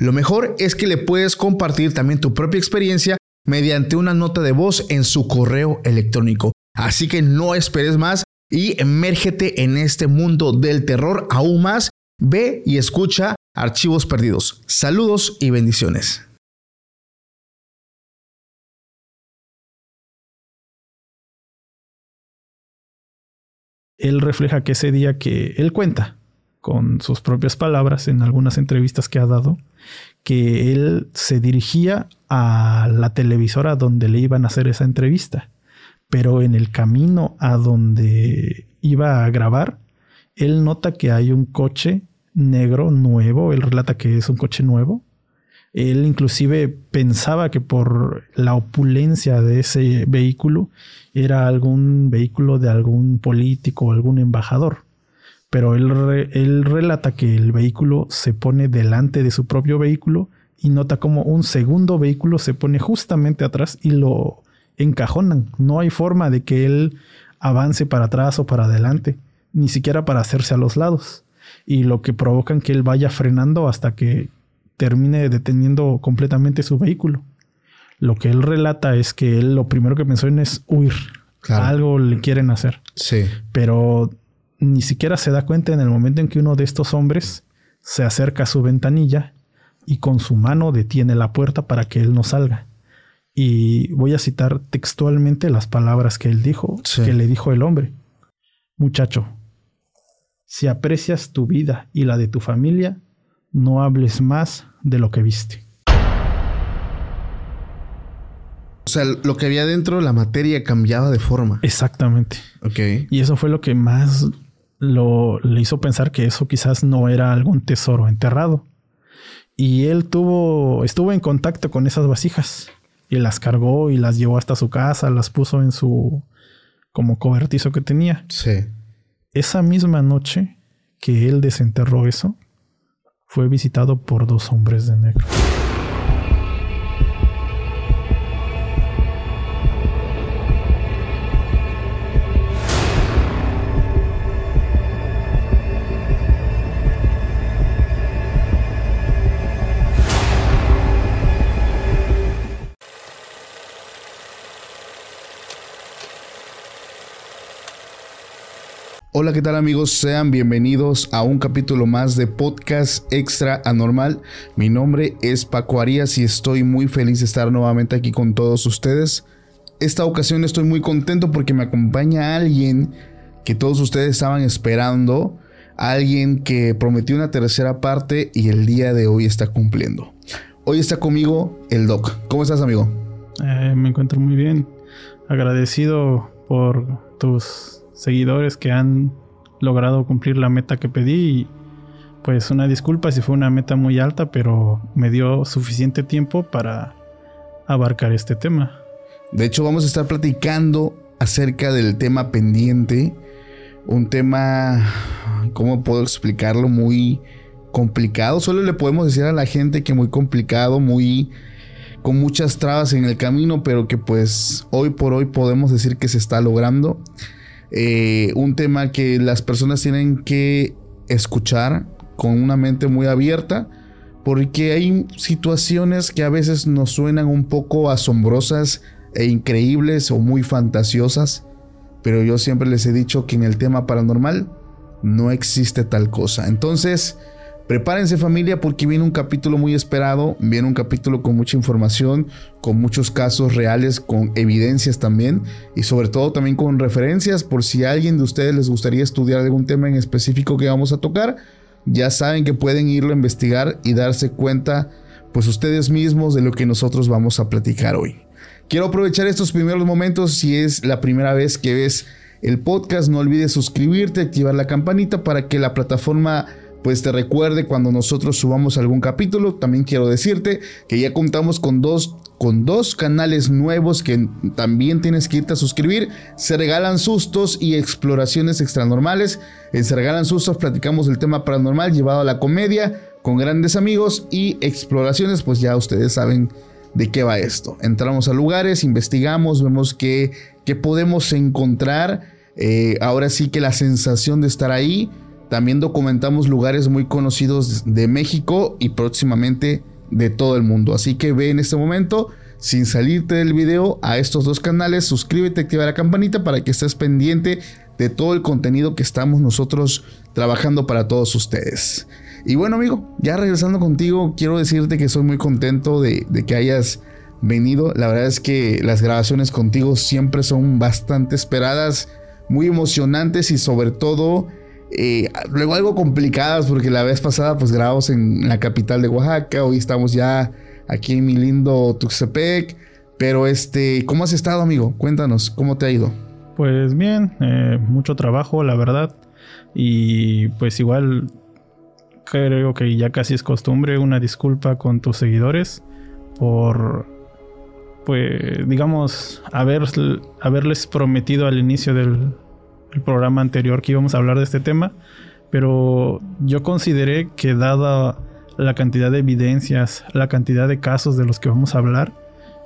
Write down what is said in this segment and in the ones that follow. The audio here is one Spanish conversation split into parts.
Lo mejor es que le puedes compartir también tu propia experiencia mediante una nota de voz en su correo electrónico. Así que no esperes más y emérgete en este mundo del terror aún más. Ve y escucha Archivos Perdidos. Saludos y bendiciones. Él refleja que ese día que él cuenta, con sus propias palabras en algunas entrevistas que ha dado, que él se dirigía a la televisora donde le iban a hacer esa entrevista, pero en el camino a donde iba a grabar, él nota que hay un coche negro nuevo, él relata que es un coche nuevo, él inclusive pensaba que por la opulencia de ese vehículo era algún vehículo de algún político o algún embajador pero él, relata que el vehículo se pone delante de su propio vehículo y nota como un segundo vehículo se pone justamente atrás y lo encajonan. No hay forma de que él avance para atrás o para adelante, ni siquiera para hacerse a los lados. Y lo que provocan que él vaya frenando hasta que termine deteniendo completamente su vehículo. Lo que él relata es que él lo primero que pensó en es huir. Algo le quieren hacer. Sí. Pero ni siquiera se da cuenta en el momento en que uno de estos hombres se acerca a su ventanilla y con su mano detiene la puerta para que él no salga. Y voy a citar textualmente las palabras que él dijo, que le dijo el hombre. Muchacho, si aprecias tu vida y la de tu familia, no hables más de lo que viste. O sea, lo que había dentro, la materia cambiaba de forma. Exactamente. Ok. Y eso fue lo que más lo, le hizo pensar que eso quizás no era algún tesoro enterrado. Y él tuvo, estuvo en contacto con esas vasijas y las cargó y las llevó hasta su casa, las puso en su como cobertizo que tenía. Sí. Esa misma noche que él desenterró eso, fue visitado por dos hombres de negro. Hola, ¿qué tal amigos? Sean bienvenidos a un capítulo más de Podcast Extra Anormal. Mi nombre es Paco Arias y estoy muy feliz de estar nuevamente aquí con todos ustedes. Esta ocasión estoy muy contento porque me acompaña alguien que todos ustedes estaban esperando, alguien que prometió una tercera parte y el día de hoy está cumpliendo. Hoy está conmigo el Doc. ¿Cómo estás, amigo? Eh, me encuentro muy bien. Agradecido por tus seguidores que han logrado cumplir la meta que pedí. Y pues una disculpa si fue una meta muy alta, pero me dio suficiente tiempo para abarcar este tema. De hecho, vamos a estar platicando acerca del tema pendiente. Un tema, ¿cómo puedo explicarlo? Muy complicado. Solo le podemos decir a la gente que muy complicado, muy con muchas trabas en el camino, pero que pues hoy por hoy podemos decir que se está logrando. Eh, un tema que las personas tienen que escuchar con una mente muy abierta, porque hay situaciones que a veces nos suenan un poco asombrosas e increíbles o muy fantasiosas, pero yo siempre les he dicho que en el tema paranormal no existe tal cosa. Entonces, Prepárense familia porque viene un capítulo muy esperado, viene un capítulo con mucha información, con muchos casos reales, con evidencias también y sobre todo también con referencias por si a alguien de ustedes les gustaría estudiar algún tema en específico que vamos a tocar, ya saben que pueden irlo a investigar y darse cuenta pues ustedes mismos de lo que nosotros vamos a platicar hoy. Quiero aprovechar estos primeros momentos si es la primera vez que ves el podcast, no olvides suscribirte, activar la campanita para que la plataforma pues te recuerde cuando nosotros subamos algún capítulo. También quiero decirte que ya contamos con dos con dos canales nuevos que también tienes que irte a suscribir. Se regalan sustos y exploraciones extranormales. En Se regalan sustos platicamos el tema paranormal llevado a la comedia con grandes amigos y exploraciones, pues ya ustedes saben de qué va esto. Entramos a lugares, investigamos, vemos qué, podemos encontrar. Eh, ahora sí que la sensación de estar ahí. También documentamos lugares muy conocidos de México y próximamente de todo el mundo. Así que ve en este momento, sin salirte del video, a estos dos canales, suscríbete, activa la campanita para que estés pendiente de todo el contenido que estamos nosotros trabajando para todos ustedes. Y bueno amigo, ya regresando contigo, quiero decirte que soy muy contento de, que hayas venido. La verdad es que las grabaciones contigo siempre son bastante esperadas, muy emocionantes y sobre todo eh, luego algo complicadas porque la vez pasada pues grabamos en la capital de Oaxaca, hoy estamos ya aquí en mi lindo Tuxtepec, pero este, ¿cómo has estado amigo? Cuéntanos, ¿cómo te ha ido? Pues bien, eh, mucho trabajo la verdad y pues igual creo que ya casi es costumbre una disculpa con tus seguidores por pues digamos haber, haberles prometido al inicio del el programa anterior que íbamos a hablar de este tema, pero yo consideré que dada la cantidad de evidencias, la cantidad de casos de los que vamos a hablar,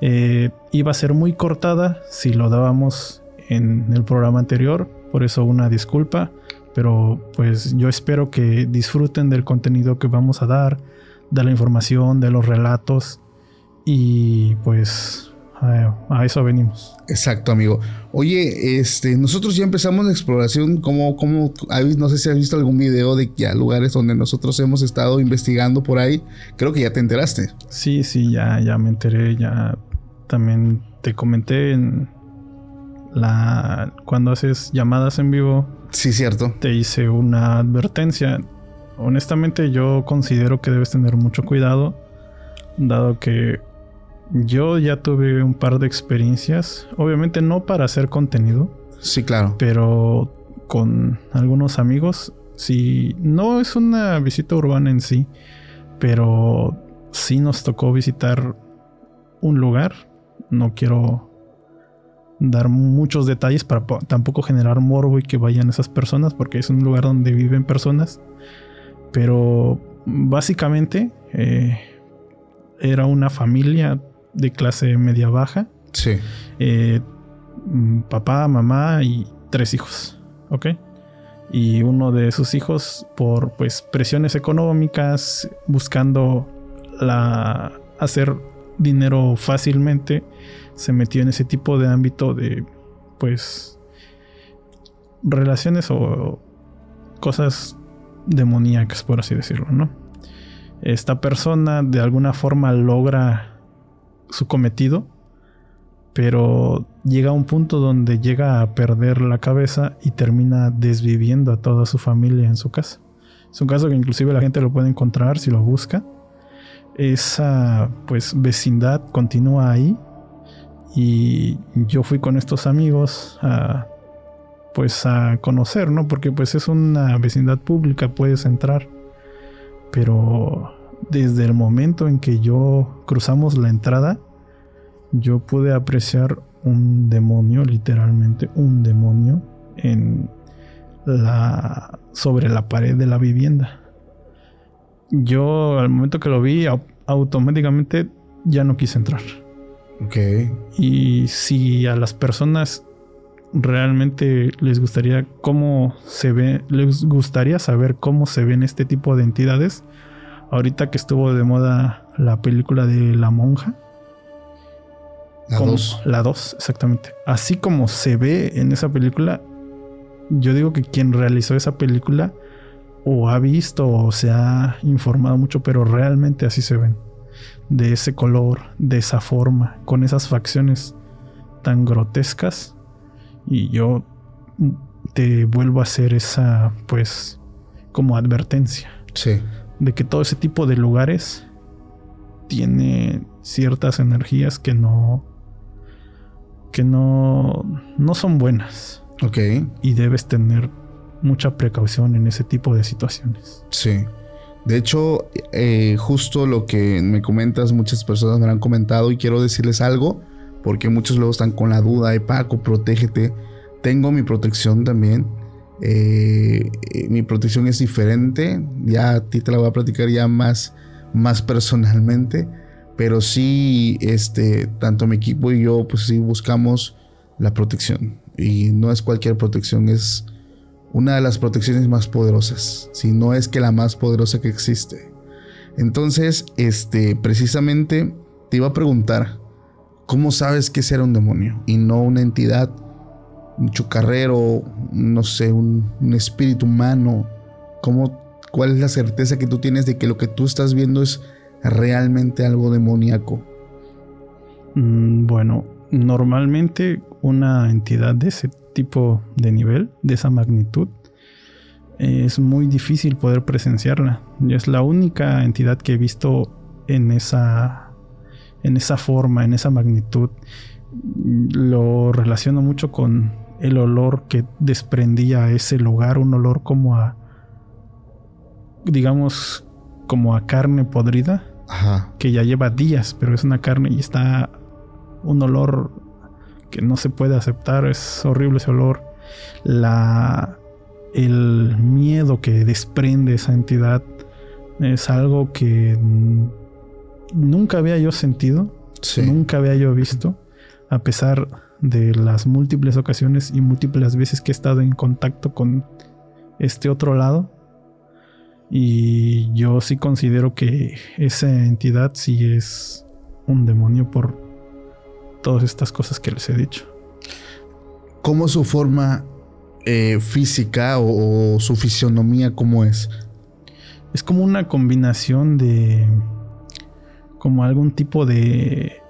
eh, iba a ser muy cortada si lo dábamos en el programa anterior, por eso una disculpa, pero pues yo espero que disfruten del contenido que vamos a dar, de la información, de los relatos y pues a, eso venimos. Exacto, amigo. Oye, este, nosotros ya empezamos la exploración. ¿Cómo, cómo, no sé si has visto algún video de ya lugares donde nosotros hemos estado investigando por ahí? Creo que ya te enteraste. Sí, sí, ya, ya me enteré. Ya también te comenté en la cuando haces llamadas en vivo. Sí, cierto. Te hice una advertencia. Honestamente, yo considero que debes tener mucho cuidado, dado que yo ya tuve un par de experiencias, obviamente no para hacer contenido. Sí, claro. Pero con algunos amigos, sí, no es una visita urbana en sí, pero sí nos tocó visitar un lugar. No quiero dar muchos detalles para tampoco generar morbo y que vayan esas personas, porque es un lugar donde viven personas. Pero básicamente eh, era una familia de clase media baja. Sí. Eh, mm, papá, mamá y tres hijos. ¿Ok? Y uno de sus hijos, por pues presiones económicas, buscando la hacer dinero fácilmente, se metió en ese tipo de ámbito de pues relaciones o cosas demoníacas, por así decirlo, ¿no? Esta persona de alguna forma logra su cometido, pero llega a un punto donde llega a perder la cabeza y termina desviviendo a toda su familia en su casa. Es un caso que inclusive la gente lo puede encontrar si lo busca. Esa pues vecindad continúa ahí y yo fui con estos amigos a pues a conocer, ¿no? Porque pues es una vecindad pública, puedes entrar. Pero desde el momento en que yo cruzamos la entrada, yo pude apreciar un demonio, literalmente un demonio, en la sobre la pared de la vivienda. Yo al momento que lo vi, automáticamente ya no quise entrar. Ok. Y si a las personas realmente les gustaría cómo se ve, les gustaría saber cómo se ven este tipo de entidades, ahorita que estuvo de moda la película de La Monja. La 2. La 2, exactamente. Así como se ve en esa película, yo digo que quien realizó esa película o ha visto o se ha informado mucho, pero realmente así se ven. De ese color, de esa forma, con esas facciones tan grotescas. Y yo te vuelvo a hacer esa, pues, como advertencia. Sí de que todo ese tipo de lugares tiene ciertas energías que no que no no son buenas. Ok. Y debes tener mucha precaución en ese tipo de situaciones. Sí. De hecho, eh, justo lo que me comentas, muchas personas me han comentado y quiero decirles algo, porque muchos luego están con la duda de Paco, protégete. Tengo mi protección también. Eh, eh, mi protección es diferente. Ya a ti te la voy a platicar ya más, más personalmente. Pero sí, este, tanto mi equipo y yo, pues sí buscamos la protección. Y no es cualquier protección, es una de las protecciones más poderosas, si no es que la más poderosa que existe. Entonces, este, precisamente te iba a preguntar, ¿cómo sabes que era un demonio y no una entidad, un chocarrero, no sé, un, espíritu humano? ¿Cómo, ¿Cuál es la certeza que tú tienes de que lo que tú estás viendo es realmente algo demoníaco? Mm, bueno, normalmente una entidad de ese tipo de nivel, de esa magnitud, es muy difícil poder presenciarla. Es la única entidad que he visto en esa, en esa forma, en esa magnitud. Lo relaciono mucho con el olor que desprendía ese lugar, un olor como a, digamos, como a carne podrida, que ya lleva días, pero es una carne y está un olor que no se puede aceptar, es horrible ese olor. La, el miedo que desprende esa entidad es algo que nunca había yo sentido, nunca había yo visto, a pesar de las múltiples ocasiones y múltiples veces que he estado en contacto con este otro lado. Y yo sí considero que esa entidad sí es un demonio por todas estas cosas que les he dicho. ¿Cómo su forma eh, física o, su fisionomía, cómo es? Es como una combinación de. como algún tipo de.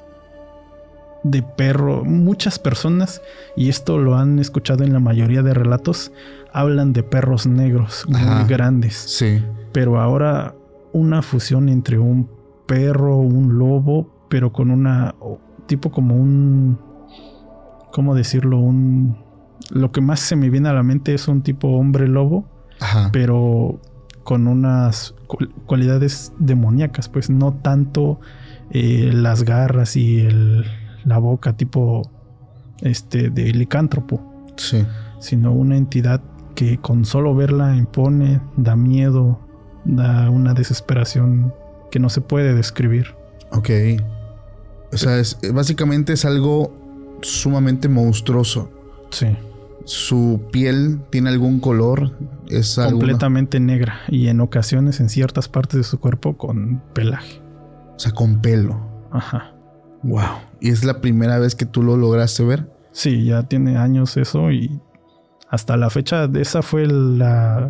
De perro. Muchas personas, y esto lo han escuchado en la mayoría de relatos, hablan de perros negros muy grandes. Sí. Pero ahora una fusión entre un perro, un lobo, pero con una tipo como un, ¿cómo decirlo? Un, lo que más se me viene a la mente es un tipo hombre lobo, pero con unas cualidades demoníacas, pues no tanto eh, las garras y el, la boca tipo este de licántropo, sí. sino una entidad que con solo verla impone, da miedo, da una desesperación que no se puede describir. Ok. O sea, es, básicamente es algo sumamente monstruoso. Sí. Su piel tiene algún color. Es completamente negra y en ocasiones en ciertas partes de su cuerpo con pelaje. O sea, con pelo. Ajá. Wow. ¿Y es la primera vez que tú lo lograste ver? Sí, ya tiene años eso y hasta la fecha esa fue la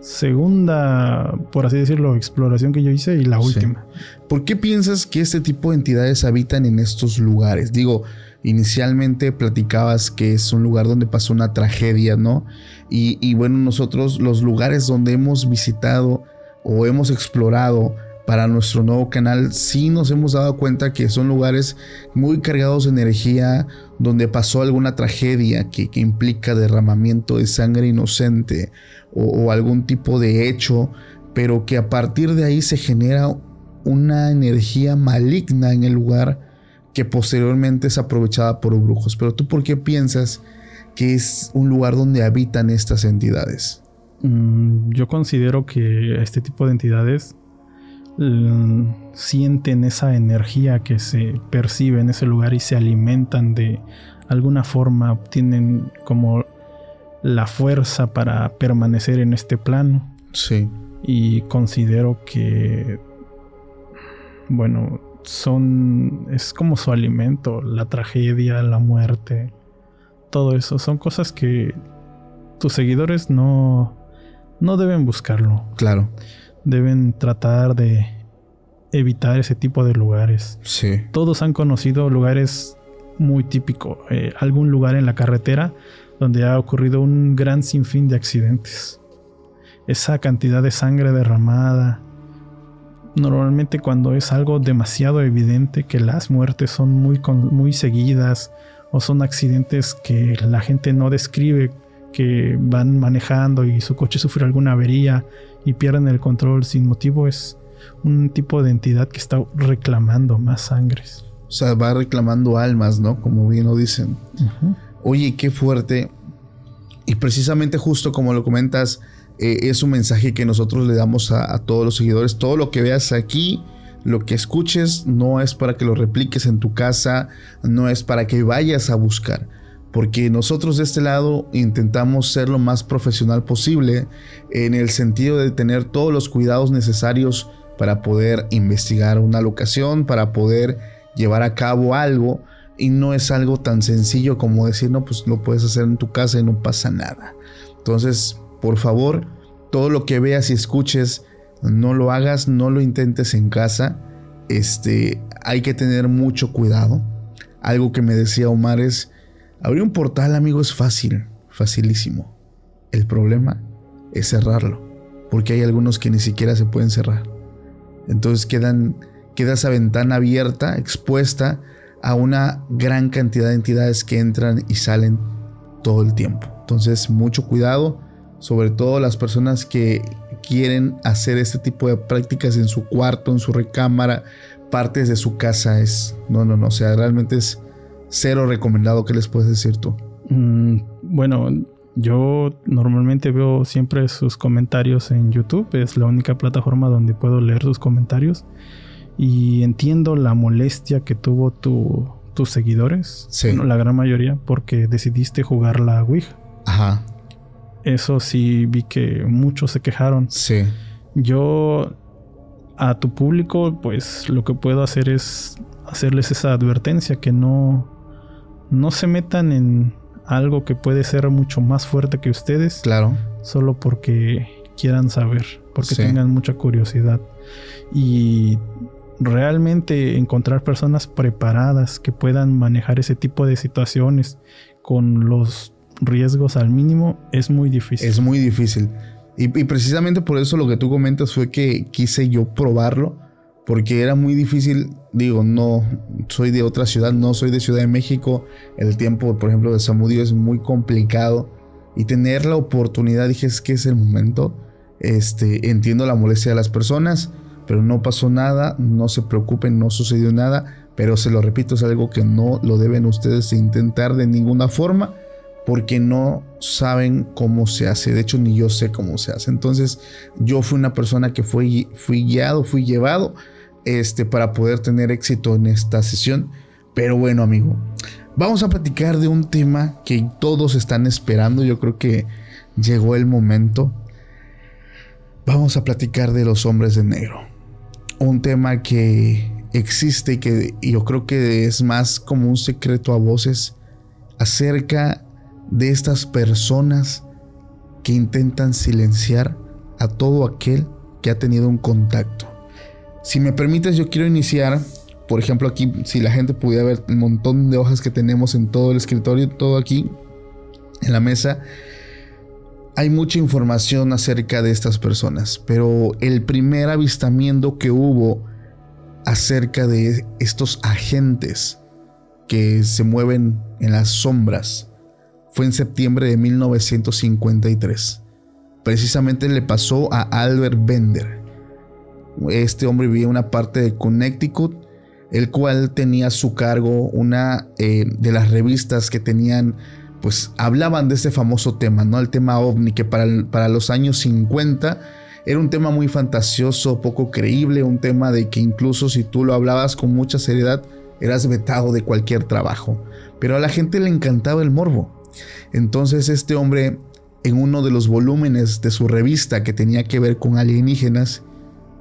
segunda, por así decirlo, exploración que yo hice y la última. ¿Por qué piensas que este tipo de entidades habitan en estos lugares? Digo, inicialmente platicabas que es un lugar donde pasó una tragedia, ¿no? Y, y bueno, nosotros los lugares donde hemos visitado o hemos explorado para nuestro nuevo canal, sí nos hemos dado cuenta que son lugares muy cargados de energía, donde pasó alguna tragedia que, implica derramamiento de sangre inocente o, algún tipo de hecho, pero que a partir de ahí se genera una energía maligna en el lugar que posteriormente es aprovechada por brujos. Pero tú, ¿por qué piensas que es un lugar donde habitan estas entidades? Mm, yo considero que este tipo de entidades sienten esa energía que se percibe en ese lugar y se alimentan de alguna forma, obtienen como la fuerza para permanecer en este plano. Sí. Y considero que, bueno, son, es como su alimento, la tragedia, la muerte, todo eso. Son cosas que tus seguidores no, no deben buscarlo. Claro deben tratar de evitar ese tipo de lugares. Sí. Todos han conocido lugares muy típicos, eh, algún lugar en la carretera donde ha ocurrido un gran sinfín de accidentes. Esa cantidad de sangre derramada. Normalmente cuando es algo demasiado evidente que las muertes son muy, muy seguidas o son accidentes que la gente no describe que van manejando y su coche sufre alguna avería y pierden el control sin motivo es un tipo de entidad que está reclamando más sangres. O sea, va reclamando almas, ¿no? Como bien lo dicen. Oye, qué fuerte. Y precisamente justo como lo comentas, eh, es un mensaje que nosotros le damos a, a, todos los seguidores. Todo lo que veas aquí, lo que escuches, no es para que lo repliques en tu casa, no es para que vayas a buscar. Porque nosotros de este lado intentamos ser lo más profesional posible en el sentido de tener todos los cuidados necesarios para poder investigar una locación, para poder llevar a cabo algo y no es algo tan sencillo como decir, no, pues lo puedes hacer en tu casa y no pasa nada. Entonces, por favor, todo lo que veas y escuches, no lo hagas, no lo intentes en casa. Este, hay que tener mucho cuidado. Algo que me decía Omar es, abrir un portal, amigo, es fácil, facilísimo. El problema es cerrarlo, porque hay algunos que ni siquiera se pueden cerrar. Entonces quedan, queda esa ventana abierta, expuesta a una gran cantidad de entidades que entran y salen todo el tiempo. Entonces, mucho cuidado, sobre todo las personas que quieren hacer este tipo de prácticas en su cuarto, en su recámara, partes de su casa. Es, no, no, no, o sea, realmente es cero recomendado. ¿Qué les puedes decir tú? Mm, bueno, yo normalmente veo siempre sus comentarios en YouTube, es la única plataforma donde puedo leer sus comentarios y entiendo la molestia que tuvo tu, tus seguidores, la gran mayoría, porque decidiste jugar la Ouija. Ajá. Eso sí vi que muchos se quejaron. Sí. Yo a tu público, pues lo que puedo hacer es hacerles esa advertencia que no no se metan en algo que puede ser mucho más fuerte que ustedes. Claro. Solo porque quieran saber, porque tengan mucha curiosidad. Y realmente encontrar personas preparadas que puedan manejar ese tipo de situaciones con los riesgos al mínimo es muy difícil. Es muy difícil. Y, precisamente por eso lo que tú comentas fue que quise yo probarlo, porque era muy difícil, digo, no soy de otra ciudad, no soy de Ciudad de México, el tiempo, por ejemplo, de Samudio es muy complicado y tener la oportunidad, dije, es que es el momento, este, entiendo la molestia de las personas, pero no pasó nada, no se preocupen, no sucedió nada, pero se lo repito, es algo que no lo deben ustedes intentar de ninguna forma porque no saben cómo se hace, de hecho ni yo sé cómo se hace. Entonces yo fui una persona que fui, fui guiado, fui llevado este, para poder tener éxito en esta sesión. Pero bueno amigo, vamos a platicar de un tema que todos están esperando, yo creo que llegó el momento. Vamos a platicar de los hombres de negro un tema que existe y que yo creo que es más como un secreto a voces acerca de estas personas que intentan silenciar a todo aquel que ha tenido un contacto. Si me permites, yo quiero iniciar, por ejemplo, aquí, si la gente pudiera ver el montón de hojas que tenemos en todo el escritorio, todo aquí en la mesa, hay mucha información acerca de estas personas, pero el primer avistamiento que hubo acerca de estos agentes que se mueven en las sombras fue en septiembre de 1953. Precisamente le pasó a Albert Bender. Este hombre vivía en una parte de Connecticut, el cual tenía a su cargo una eh, de las revistas que tenían pues hablaban de este famoso tema, ¿no? El tema ovni, que para, para los años 50 era un tema muy fantasioso, poco creíble, un tema de que incluso si tú lo hablabas con mucha seriedad, eras vetado de cualquier trabajo. Pero a la gente le encantaba el morbo. Entonces este hombre, en uno de los volúmenes de su revista que tenía que ver con alienígenas,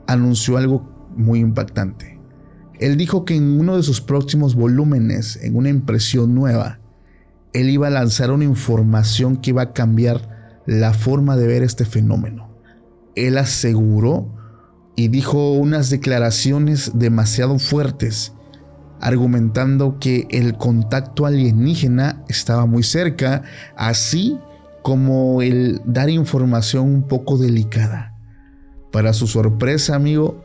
anunció algo muy impactante. Él dijo que en uno de sus próximos volúmenes, en una impresión nueva, él iba a lanzar una información que iba a cambiar la forma de ver este fenómeno. Él aseguró y dijo unas declaraciones demasiado fuertes, argumentando que el contacto alienígena estaba muy cerca, así como el dar información un poco delicada. Para su sorpresa, amigo,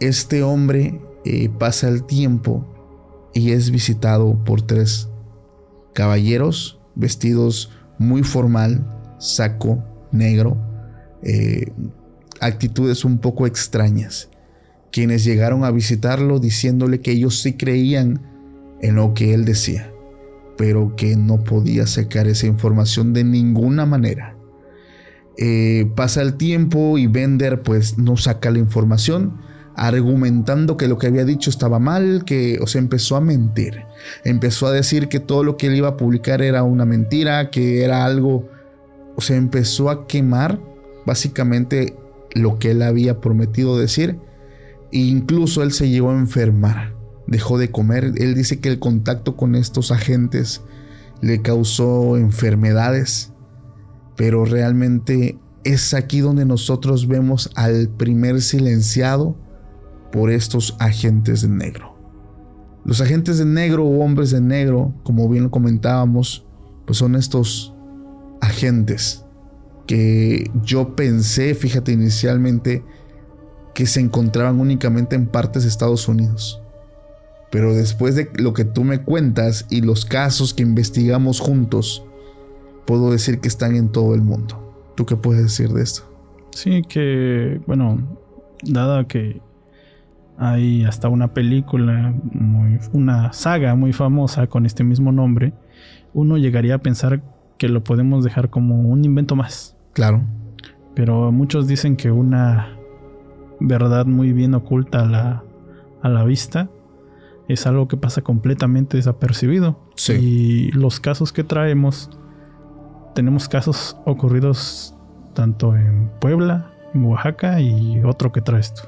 este hombre eh, pasa el tiempo y es visitado por tres caballeros vestidos muy formal, saco negro, eh, actitudes un poco extrañas. Quienes llegaron a visitarlo diciéndole que ellos sí creían en lo que él decía, pero que no podía sacar esa información de ninguna manera. Eh, pasa el tiempo y Bender pues no saca la información argumentando que lo que había dicho estaba mal, que o sea, empezó a mentir. Empezó a decir que todo lo que él iba a publicar era una mentira, que era algo, o sea, empezó a quemar básicamente lo que él había prometido decir. E incluso él se llegó a enfermar, dejó de comer. Él dice que el contacto con estos agentes le causó enfermedades, pero realmente es aquí donde nosotros vemos al primer silenciado por estos agentes de negro. Los agentes de negro o hombres de negro, como bien lo comentábamos, pues son estos agentes que yo pensé, fíjate inicialmente, que se encontraban únicamente en partes de Estados Unidos. Pero después de lo que tú me cuentas y los casos que investigamos juntos, puedo decir que están en todo el mundo. ¿Tú qué puedes decir de esto? Sí, que, bueno, dada que hay hasta una película, muy, una saga muy famosa con este mismo nombre. Uno llegaría a pensar que lo podemos dejar como un invento más. Claro. Pero muchos dicen que una verdad muy bien oculta a la, a la vista es algo que pasa completamente desapercibido. Sí. Y los casos que traemos, tenemos casos ocurridos tanto en Puebla, en Oaxaca y otro que trae esto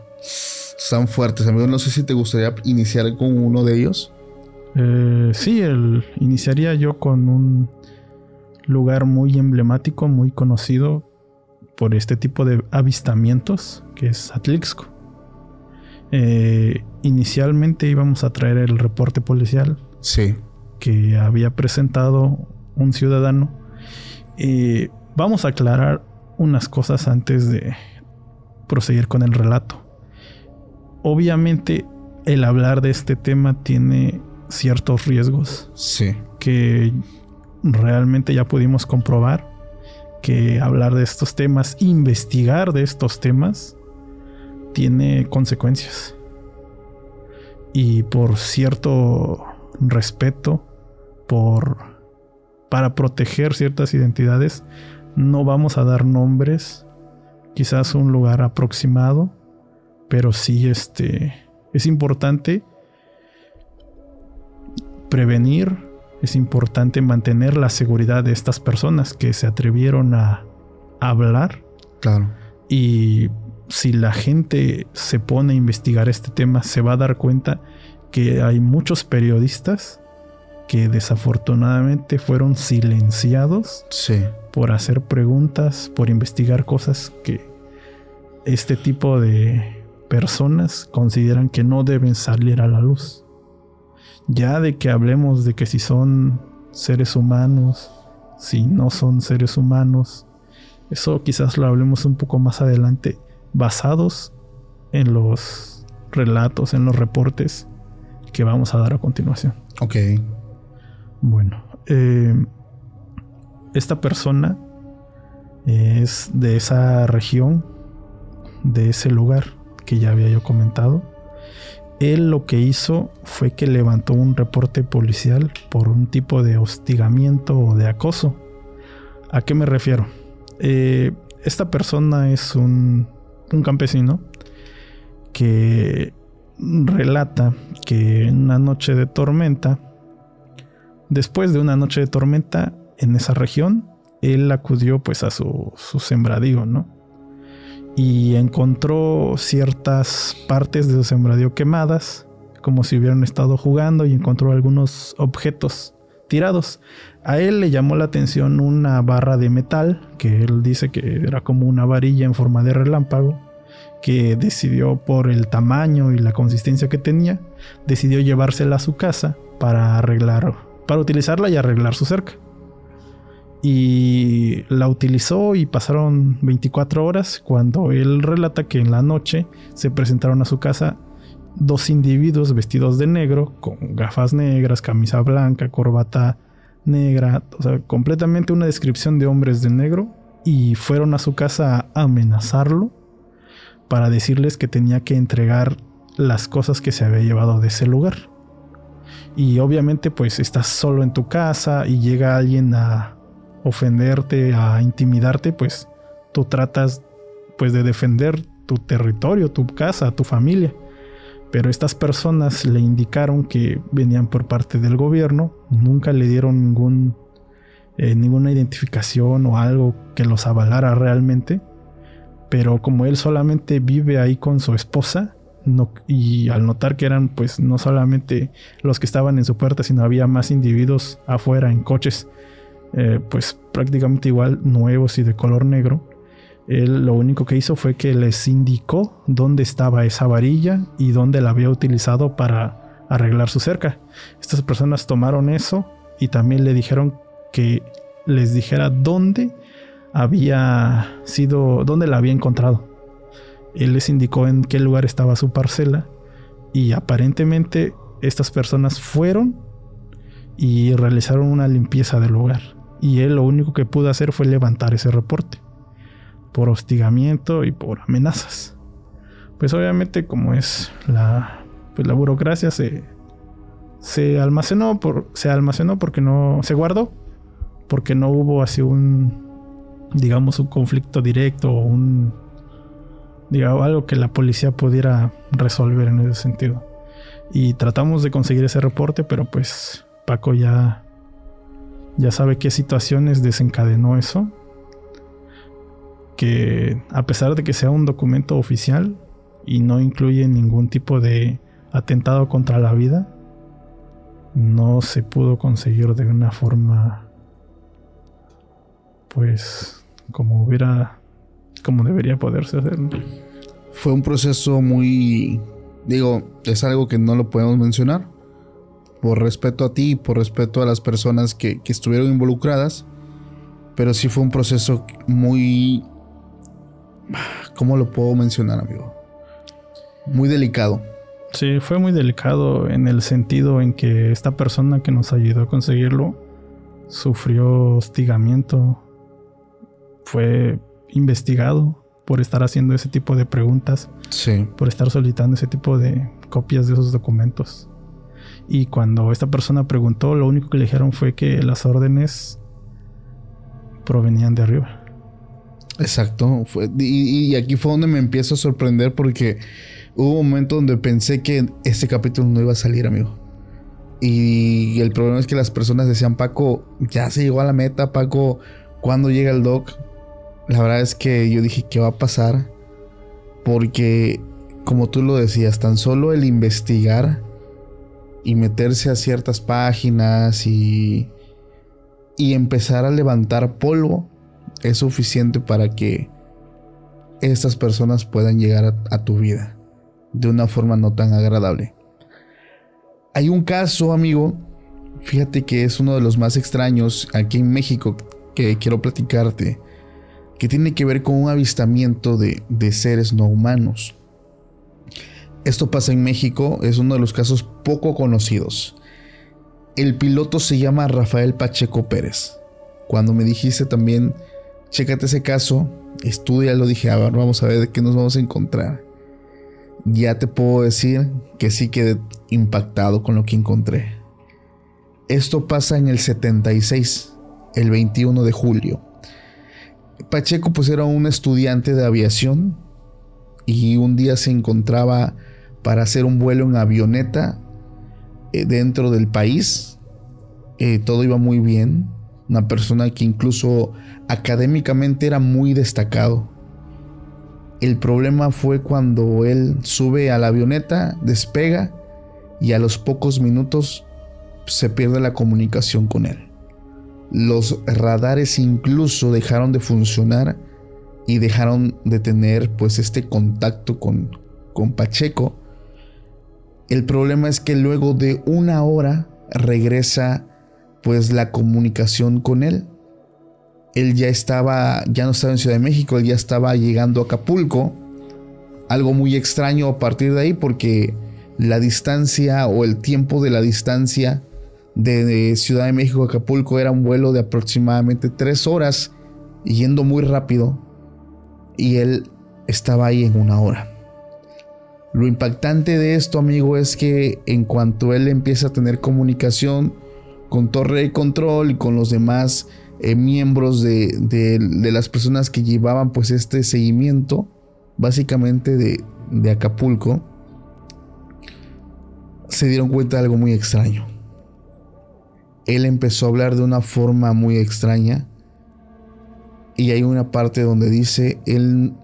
están fuertes. Amigo, no sé si te gustaría iniciar con uno de ellos. Eh, sí, el, iniciaría yo con un lugar muy emblemático, muy conocido por este tipo de avistamientos, que es Atlixco. Eh, inicialmente íbamos a traer el reporte policial sí. que había presentado un ciudadano. Y vamos a aclarar unas cosas antes de proseguir con el relato obviamente el hablar de este tema tiene ciertos riesgos. Sí. Que realmente ya pudimos comprobar que hablar de estos temas, investigar de estos temas, tiene consecuencias. Y por cierto respeto, por para proteger ciertas identidades, no vamos a dar nombres, quizás un lugar aproximado pero sí, este, es importante prevenir, es importante mantener la seguridad de estas personas que se atrevieron a, hablar. Claro. Y si la gente se pone a investigar este tema, se va a dar cuenta que hay muchos periodistas que desafortunadamente fueron silenciados sí. por hacer preguntas, por investigar cosas que este tipo de personas consideran que no deben salir a la luz. Ya de que hablemos de que si son seres humanos, si no son seres humanos, eso quizás lo hablemos un poco más adelante, basados en los relatos, en los reportes que vamos a dar a continuación. Ok. Bueno, eh, esta persona es de esa región, de ese lugar que ya había yo comentado. Él lo que hizo fue que levantó un reporte policial por un tipo de hostigamiento o de acoso. ¿A qué me refiero? Eh, esta persona es un, un campesino que relata que en una noche de tormenta, después de una noche de tormenta en esa región, él acudió pues a su, sembradío, ¿no? y encontró ciertas partes de su sembradío quemadas, como si hubieran estado jugando y encontró algunos objetos tirados. A él le llamó la atención una barra de metal, que él dice que era como una varilla en forma de relámpago, que decidió por el tamaño y la consistencia que tenía, decidió llevársela a su casa para arreglar, para utilizarla y arreglar su cerca y la utilizó y pasaron 24 horas cuando él relata que en la noche se presentaron a su casa dos individuos vestidos de negro con gafas negras, camisa blanca, corbata negra, o sea, completamente una descripción de hombres de negro y fueron a su casa a amenazarlo para decirles que tenía que entregar las cosas que se había llevado de ese lugar. Y obviamente pues estás solo en tu casa y llega alguien a ofenderte, a intimidarte, pues tú tratas pues de defender tu territorio, tu casa, tu familia. Pero estas personas le indicaron que venían por parte del gobierno, nunca le dieron ningún, eh, ninguna identificación o algo que los avalara realmente. Pero como él solamente vive ahí con su esposa, y al notar que eran pues no solamente los que estaban en su puerta, sino había más individuos afuera en coches, eh, pues prácticamente igual nuevos y de color negro, él lo único que hizo fue que les indicó dónde estaba esa varilla y dónde la había utilizado para arreglar su cerca. Estas personas tomaron eso y también le dijeron que les dijera dónde había sido, dónde la había encontrado. Él les indicó en qué lugar estaba su parcela y aparentemente estas personas fueron y realizaron una limpieza del lugar. Y él lo único que pudo hacer fue levantar ese reporte por hostigamiento y por amenazas. Pues obviamente como es la, pues la burocracia se, se almacenó por, se almacenó porque no se guardó porque no hubo así un digamos un conflicto directo o un digamos algo que la policía pudiera resolver en ese sentido. Y tratamos de conseguir ese reporte, pero pues Paco ya ya sabe qué situaciones desencadenó eso que a pesar de que sea un documento oficial y no incluye ningún tipo de atentado contra la vida, no se pudo conseguir de una forma pues como hubiera como debería poderse hacer. Fue un proceso muy digo, es algo que no lo podemos mencionar por respeto a ti y por respeto a las personas que, que estuvieron involucradas, pero sí fue un proceso muy ¿Cómo lo puedo mencionar, amigo? Muy delicado. Sí, fue muy delicado en el sentido en que esta persona que nos ayudó a conseguirlo sufrió hostigamiento, fue investigado por estar haciendo ese tipo de preguntas, sí. por estar solicitando ese tipo de copias de esos documentos. Y cuando esta persona preguntó, lo único que le dijeron fue que las órdenes provenían de arriba. Exacto. y, aquí fue donde me empiezo a sorprender porque hubo un momento donde pensé que este capítulo no iba a salir, amigo. Y el problema es que las personas decían, Paco, ya se llegó a la meta, Paco, ¿cuándo llega el doc? La verdad es que yo dije, ¿qué va a pasar? Porque, como tú lo decías, tan solo el investigar y meterse a ciertas páginas y, y empezar a levantar polvo es suficiente para que estas personas puedan llegar a, tu vida de una forma no tan agradable. Hay un caso, amigo, fíjate que es uno de los más extraños aquí en México que quiero platicarte, que tiene que ver con un avistamiento de, de seres no humanos. Esto pasa en México, es uno de los casos poco conocidos. El piloto se llama Rafael Pacheco Pérez. Cuando me dijiste también Chécate ese caso, lo dije, a ver, vamos a ver de qué nos vamos a encontrar. Ya te puedo decir que sí quedé impactado con lo que encontré. Esto pasa en el 76, el 21 de julio. Pacheco pues era un estudiante de aviación y un día se encontraba para hacer un vuelo en avioneta eh, dentro del país. Eh, todo iba muy bien una persona que incluso académicamente era muy destacado. El problema fue cuando él sube a la avioneta, despega y a los pocos minutos se pierde la comunicación con él. Los radares incluso dejaron de funcionar y dejaron de tener pues este contacto con, con Pacheco. El problema es que luego de una hora regresa pues la comunicación con él. Él ya estaba, ya no estaba en Ciudad de México, él ya estaba llegando a Acapulco. Algo muy extraño a partir de ahí porque la distancia o el tiempo de la distancia de, Ciudad de México a Acapulco era un vuelo de aproximadamente tres horas, yendo muy rápido, y él estaba ahí en una hora. Lo impactante de esto, amigo, es que en cuanto él empieza a tener comunicación con Torre de Control y con los demás eh, miembros de, de, las personas que llevaban pues este seguimiento, básicamente de, de Acapulco, se dieron cuenta de algo muy extraño. Él empezó a hablar de una forma muy extraña y hay una parte donde dice, él,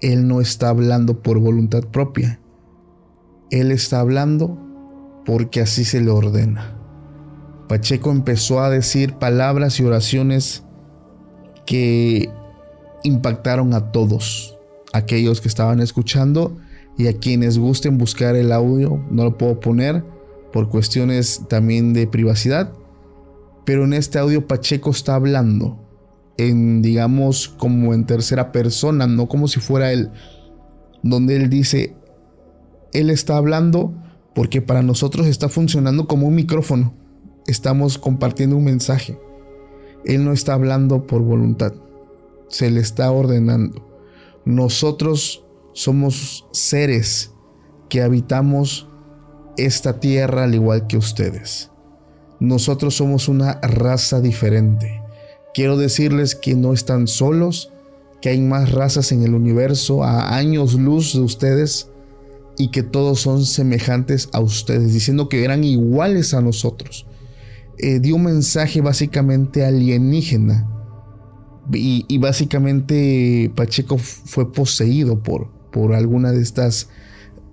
él no está hablando por voluntad propia, él está hablando porque así se le ordena. Pacheco empezó a decir palabras y oraciones que impactaron a todos, aquellos que estaban escuchando y a quienes gusten buscar el audio, no lo puedo poner por cuestiones también de privacidad, pero en este audio Pacheco está hablando en, digamos, como en tercera persona, no como si fuera él, donde él dice, él está hablando porque para nosotros está funcionando como un micrófono, estamos compartiendo un mensaje, él no está hablando por voluntad, se le está ordenando. Nosotros somos seres que habitamos esta tierra al igual que ustedes. Nosotros somos una raza diferente. Quiero decirles que no están solos, que hay más razas en el universo a años luz de ustedes y que todos son semejantes a ustedes, diciendo que eran iguales a nosotros. Eh, dio un mensaje básicamente alienígena y, y, básicamente Pacheco fue poseído por, por alguna de estas,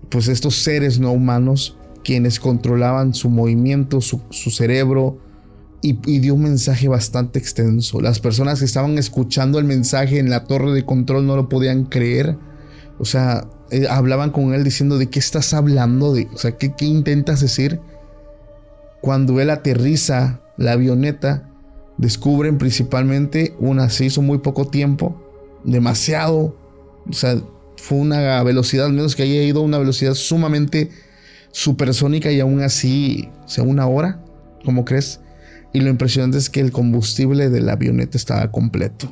pues estos seres no humanos, quienes controlaban su movimiento, su, cerebro, y, dio un mensaje bastante extenso. Las personas que estaban escuchando el mensaje en la torre de control no lo podían creer. O sea, eh, hablaban con él diciendo de qué estás hablando, de, o sea, ¿qué, intentas decir. Cuando él aterriza la avioneta, descubren principalmente una, se hizo muy poco tiempo, demasiado, o sea, fue una velocidad, menos que haya ido a una velocidad sumamente supersónica y aún así, o sea, una hora, ¿cómo crees? Y lo impresionante es que el combustible de la avioneta estaba completo.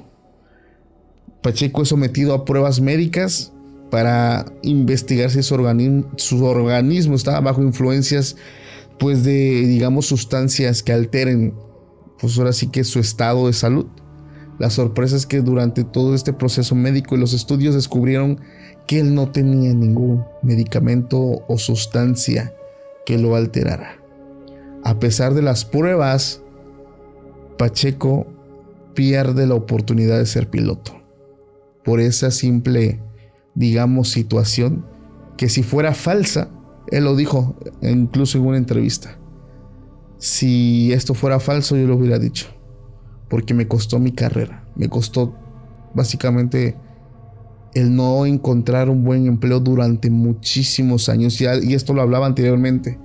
Pacheco es sometido a pruebas médicas para investigar si su organismo, estaba bajo influencias, pues de, digamos, sustancias que alteren, pues ahora sí que su estado de salud. La sorpresa es que durante todo este proceso médico y los estudios descubrieron que él no tenía ningún medicamento o sustancia que lo alterara. A pesar de las pruebas, Pacheco pierde la oportunidad de ser piloto. Por esa simple, digamos, situación que si fuera falsa, él lo dijo incluso en una entrevista. Si esto fuera falso, yo lo hubiera dicho porque me costó mi carrera, me costó básicamente el no encontrar un buen empleo durante muchísimos años, y, esto lo hablaba anteriormente.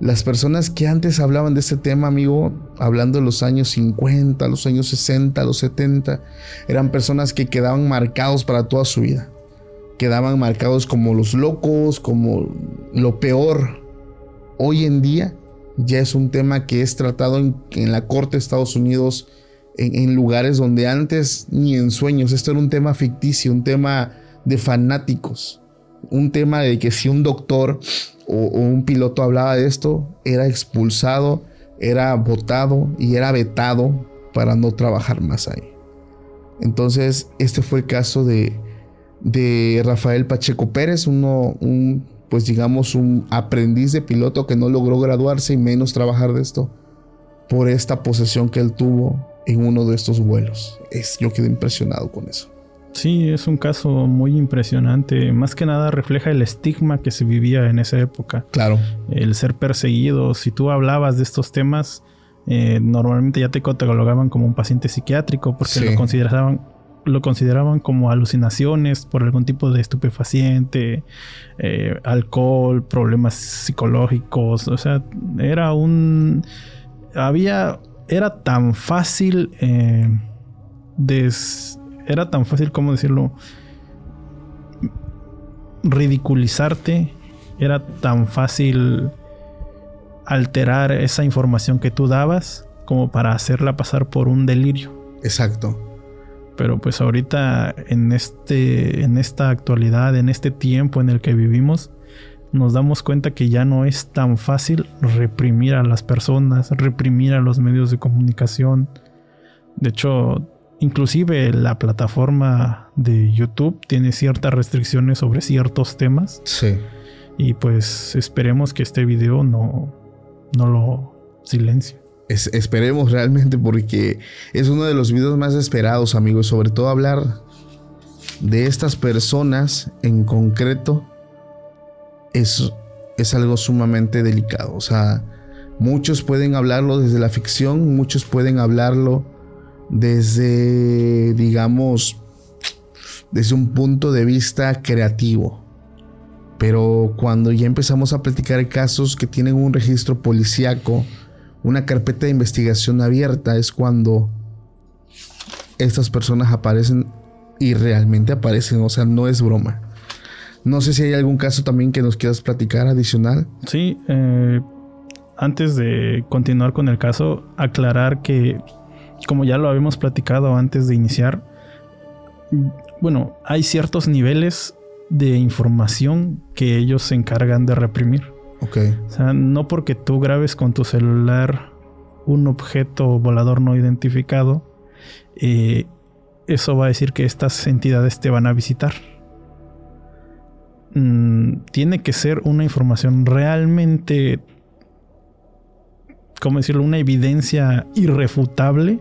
Las personas que antes hablaban de este tema, amigo, hablando de los años 50, los años 60, los 70, eran personas que quedaban marcados para toda su vida. Quedaban marcados como los locos, como lo peor. Hoy en día ya es un tema que es tratado en, la Corte de Estados Unidos, en, lugares donde antes ni en sueños. Esto era un tema ficticio, un tema de fanáticos, un tema de que si un doctor o, un piloto hablaba de esto, era expulsado, era votado y era vetado para no trabajar más ahí. Entonces, este fue el caso de, de Rafael Pacheco Pérez, uno, un pues digamos, un aprendiz de piloto que no logró graduarse y menos trabajar de esto por esta posesión que él tuvo en uno de estos vuelos. Es, yo quedé impresionado con eso. Sí, es un caso muy impresionante. Más que nada refleja el estigma que se vivía en esa época. Claro. El ser perseguido. Si tú hablabas de estos temas, eh, normalmente ya te catalogaban como un paciente psiquiátrico porque lo consideraban lo consideraban como alucinaciones por algún tipo de estupefaciente, eh, alcohol, problemas psicológicos. O sea, era un. Había. Era tan fácil. Eh, era tan fácil, ¿cómo decirlo? Ridiculizarte. Era tan fácil alterar esa información que tú dabas como para hacerla pasar por un delirio. Exacto. Pero pues ahorita en este en esta actualidad, en este tiempo en el que vivimos, nos damos cuenta que ya no es tan fácil reprimir a las personas, reprimir a los medios de comunicación. De hecho, inclusive la plataforma de YouTube tiene ciertas restricciones sobre ciertos temas. Sí. Y pues esperemos que este video no, no lo silencie. esperemos realmente porque es uno de los videos más esperados, amigos. Sobre todo hablar de estas personas en concreto es, es algo sumamente delicado. O sea, muchos pueden hablarlo desde la ficción, muchos pueden hablarlo desde, digamos, desde un punto de vista creativo. Pero cuando ya empezamos a platicar casos que tienen un registro policíaco, una carpeta de investigación abierta, es cuando estas personas aparecen y realmente aparecen. O sea, no es broma. No sé si hay algún caso también que nos quieras platicar adicional. Sí, eh, antes de continuar con el caso, aclarar que, como ya lo habíamos platicado antes de iniciar, bueno, hay ciertos niveles de información que ellos se encargan de reprimir. Ok. O sea, no porque tú grabes con tu celular un objeto volador no identificado, eh, eso va a decir que estas entidades te van a visitar. Mm, tiene que ser una información realmente, ¿cómo decirlo? Una evidencia irrefutable,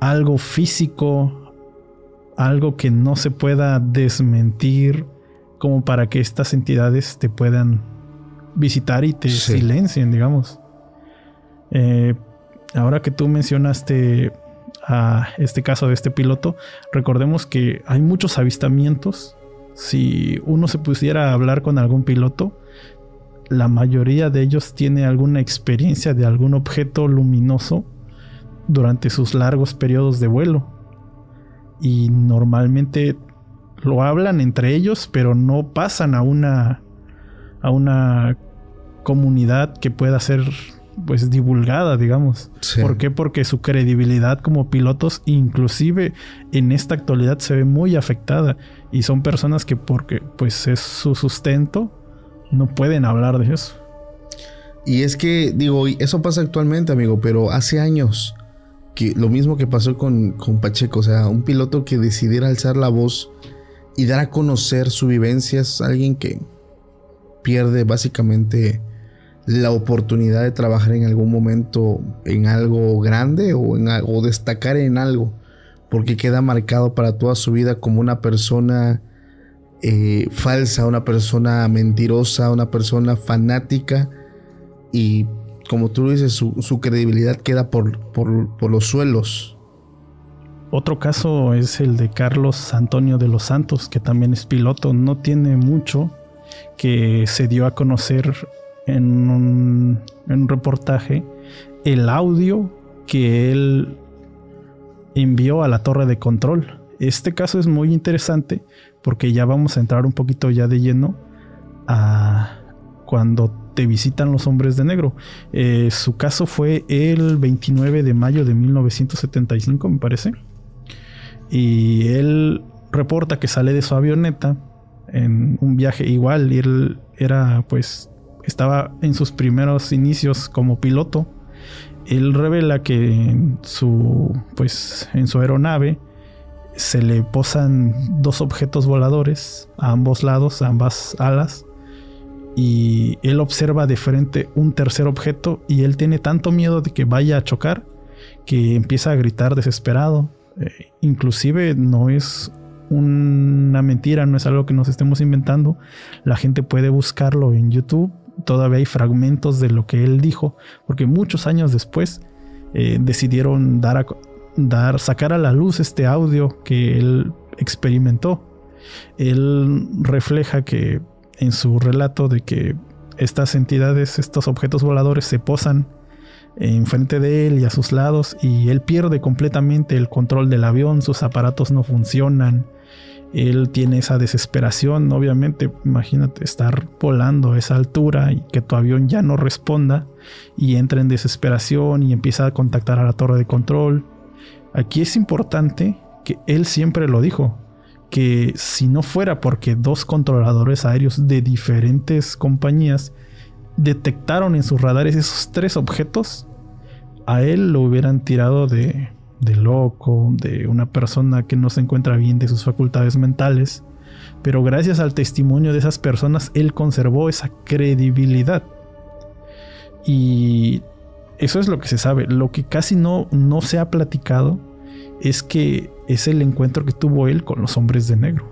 algo físico, algo que no se pueda desmentir, como para que estas entidades te puedan visitar y te silencien, digamos. Eh, ahora que tú mencionaste a este caso de este piloto, recordemos que hay muchos avistamientos si uno se pusiera a hablar con algún piloto, la mayoría de ellos tiene alguna experiencia de algún objeto luminoso durante sus largos periodos de vuelo. Y normalmente lo hablan entre ellos, pero no pasan a una a una comunidad que pueda ser pues divulgada, digamos. ¿Por qué? Porque su credibilidad como pilotos, inclusive en esta actualidad, se ve muy afectada. Y son personas que porque pues es su sustento, no pueden hablar de eso. Y es que, digo, eso pasa actualmente, amigo, pero hace años, que lo mismo que pasó con, con Pacheco, o sea, un piloto que decidiera alzar la voz y dar a conocer su vivencia es alguien que pierde básicamente la oportunidad de trabajar en algún momento en algo grande o, en, destacar en algo, porque queda marcado para toda su vida como una persona eh, falsa, una persona mentirosa, una persona fanática y como tú dices, su, credibilidad queda por, por los suelos. Otro caso es el de Carlos Antonio de los Santos, que también es piloto, no tiene mucho, que se dio a conocer en un, reportaje el audio que él envió a la torre de control. Este caso es muy interesante porque ya vamos a entrar un poquito ya de lleno a cuando te visitan los hombres de negro. Eh, su caso fue el 29 de mayo de 1975, me parece. Y él reporta que sale de su avioneta en un viaje igual y él era pues estaba en sus primeros inicios como piloto. Él revela que en su, pues, en su aeronave se le posan dos objetos voladores a ambos lados, a ambas alas, y él observa de frente un tercer objeto y él tiene tanto miedo de que vaya a chocar que empieza a gritar desesperado. Eh, inclusive no es una mentira, no es algo que nos estemos inventando. La gente puede buscarlo en YouTube todavía hay fragmentos de lo que él dijo, porque muchos años después eh, decidieron dar, a, dar, sacar a la luz este audio que él experimentó. Él refleja que en su relato de que estas entidades, estos objetos voladores se posan enfrente de él y a sus lados y él pierde completamente el control del avión, sus aparatos no funcionan, él tiene esa desesperación, obviamente, imagínate estar volando a esa altura y que tu avión ya no responda y entra en desesperación y empieza a contactar a la torre de control. Aquí es importante que él siempre lo dijo, que si no fuera porque dos controladores aéreos de diferentes compañías detectaron en sus radares esos tres objetos, a él lo hubieran tirado de, de loco, de una persona que no se encuentra bien de sus facultades mentales. Pero gracias al testimonio de esas personas, él conservó esa credibilidad. Y eso es lo que se sabe. Lo que casi no, no se ha platicado es que es el encuentro que tuvo él con los hombres de negro.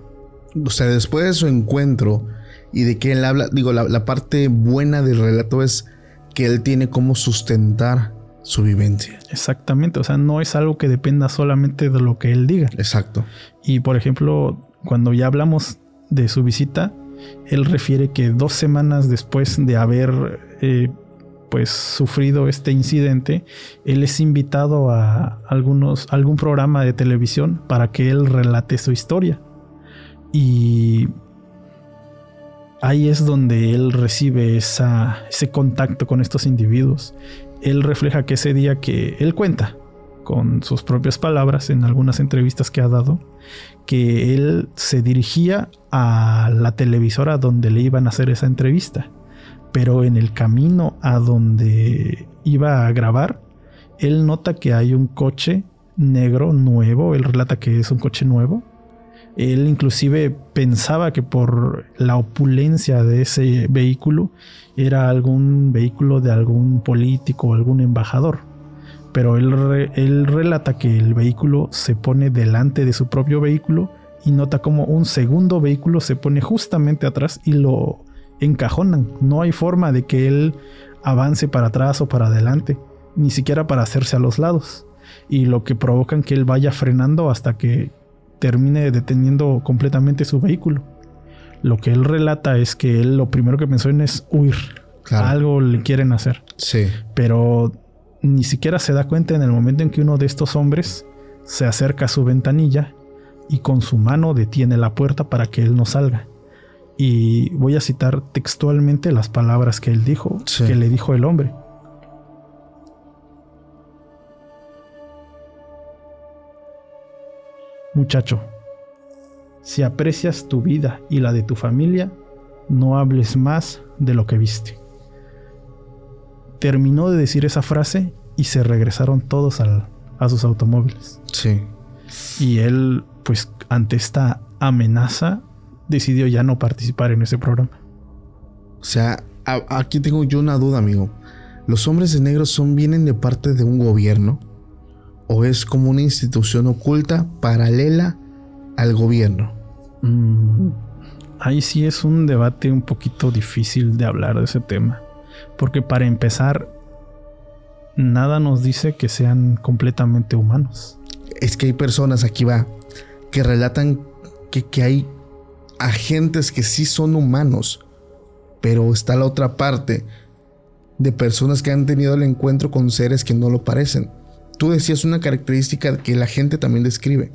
O sea, después de su encuentro y de que él habla, digo, la, la parte buena del relato es que él tiene cómo sustentar su vivencia. Exactamente, o sea, no es algo que dependa solamente de lo que él diga. Exacto. Y por ejemplo, cuando ya hablamos de su visita, él refiere que dos semanas después de haber eh, pues sufrido este incidente, él es invitado a algunos, algún programa de televisión para que él relate su historia. Y ahí es donde él recibe esa, ese contacto con estos individuos él refleja que ese día que él cuenta, con sus propias palabras en algunas entrevistas que ha dado, que él se dirigía a la televisora donde le iban a hacer esa entrevista, pero en el camino a donde iba a grabar, él nota que hay un coche negro nuevo, él relata que es un coche nuevo, él inclusive pensaba que por la opulencia de ese vehículo era algún vehículo de algún político o algún embajador. Pero él, él relata que el vehículo se pone delante de su propio vehículo y nota como un segundo vehículo se pone justamente atrás y lo encajonan. No hay forma de que él avance para atrás o para adelante, ni siquiera para hacerse a los lados. Y lo que provocan que él vaya frenando hasta que termine deteniendo completamente su vehículo. Lo que él relata es que él lo primero que pensó en es huir. Algo le quieren hacer. Sí. Pero ni siquiera se da cuenta en el momento en que uno de estos hombres se acerca a su ventanilla y con su mano detiene la puerta para que él no salga. Y voy a citar textualmente las palabras que él dijo, que le dijo el hombre. Muchacho, si aprecias tu vida y la de tu familia, no hables más de lo que viste. Terminó de decir esa frase y se regresaron todos a sus automóviles. Sí. Y él, pues, ante esta amenaza, decidió ya no participar en ese programa. O sea, aquí tengo yo una duda, amigo. ¿Los hombres de negro son vienen de parte de un gobierno? O es como una institución oculta paralela al gobierno? Mm, ahí sí es un debate un poquito difícil de hablar de ese tema. Porque para empezar, nada nos dice que sean completamente humanos. Es que hay personas, aquí va, que relatan que, que hay agentes que sí son humanos, pero está la otra parte de personas que han tenido el encuentro con seres que no lo parecen tú decías una característica que la gente también describe,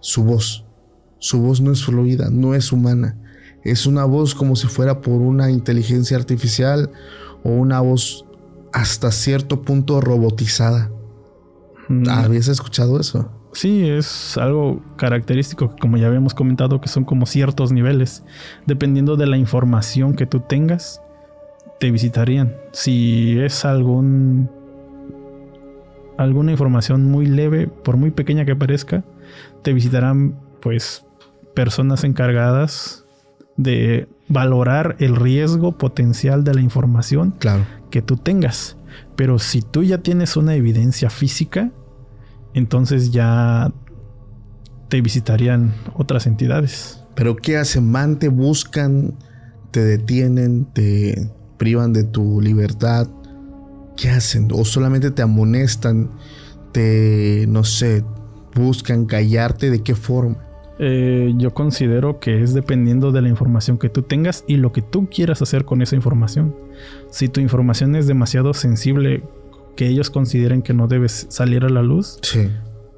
su voz. Su voz no es fluida, no es humana. Es una voz como si fuera por una inteligencia artificial o una voz hasta cierto punto robotizada. Mm. ¿Habías escuchado eso? Sí, es algo característico, como ya habíamos comentado, que son como ciertos niveles. Dependiendo de la información que tú tengas, te visitarían. Si es algún alguna información muy leve, por muy pequeña que parezca, te visitarán pues personas encargadas de valorar el riesgo potencial de la información que tú tengas. Pero si tú ya tienes una evidencia física, entonces ya te visitarían otras entidades. Pero ¿qué hacen? Man, te buscan, te detienen, te privan de tu libertad, ¿qué hacen? O solamente te amonestan, te, no sé, buscan callarte, ¿de qué forma? Eh, yo considero que es dependiendo de la información que tú tengas y lo que tú quieras hacer con esa información. Si tu información es demasiado sensible que ellos consideren que no debes salir a la luz. Sí.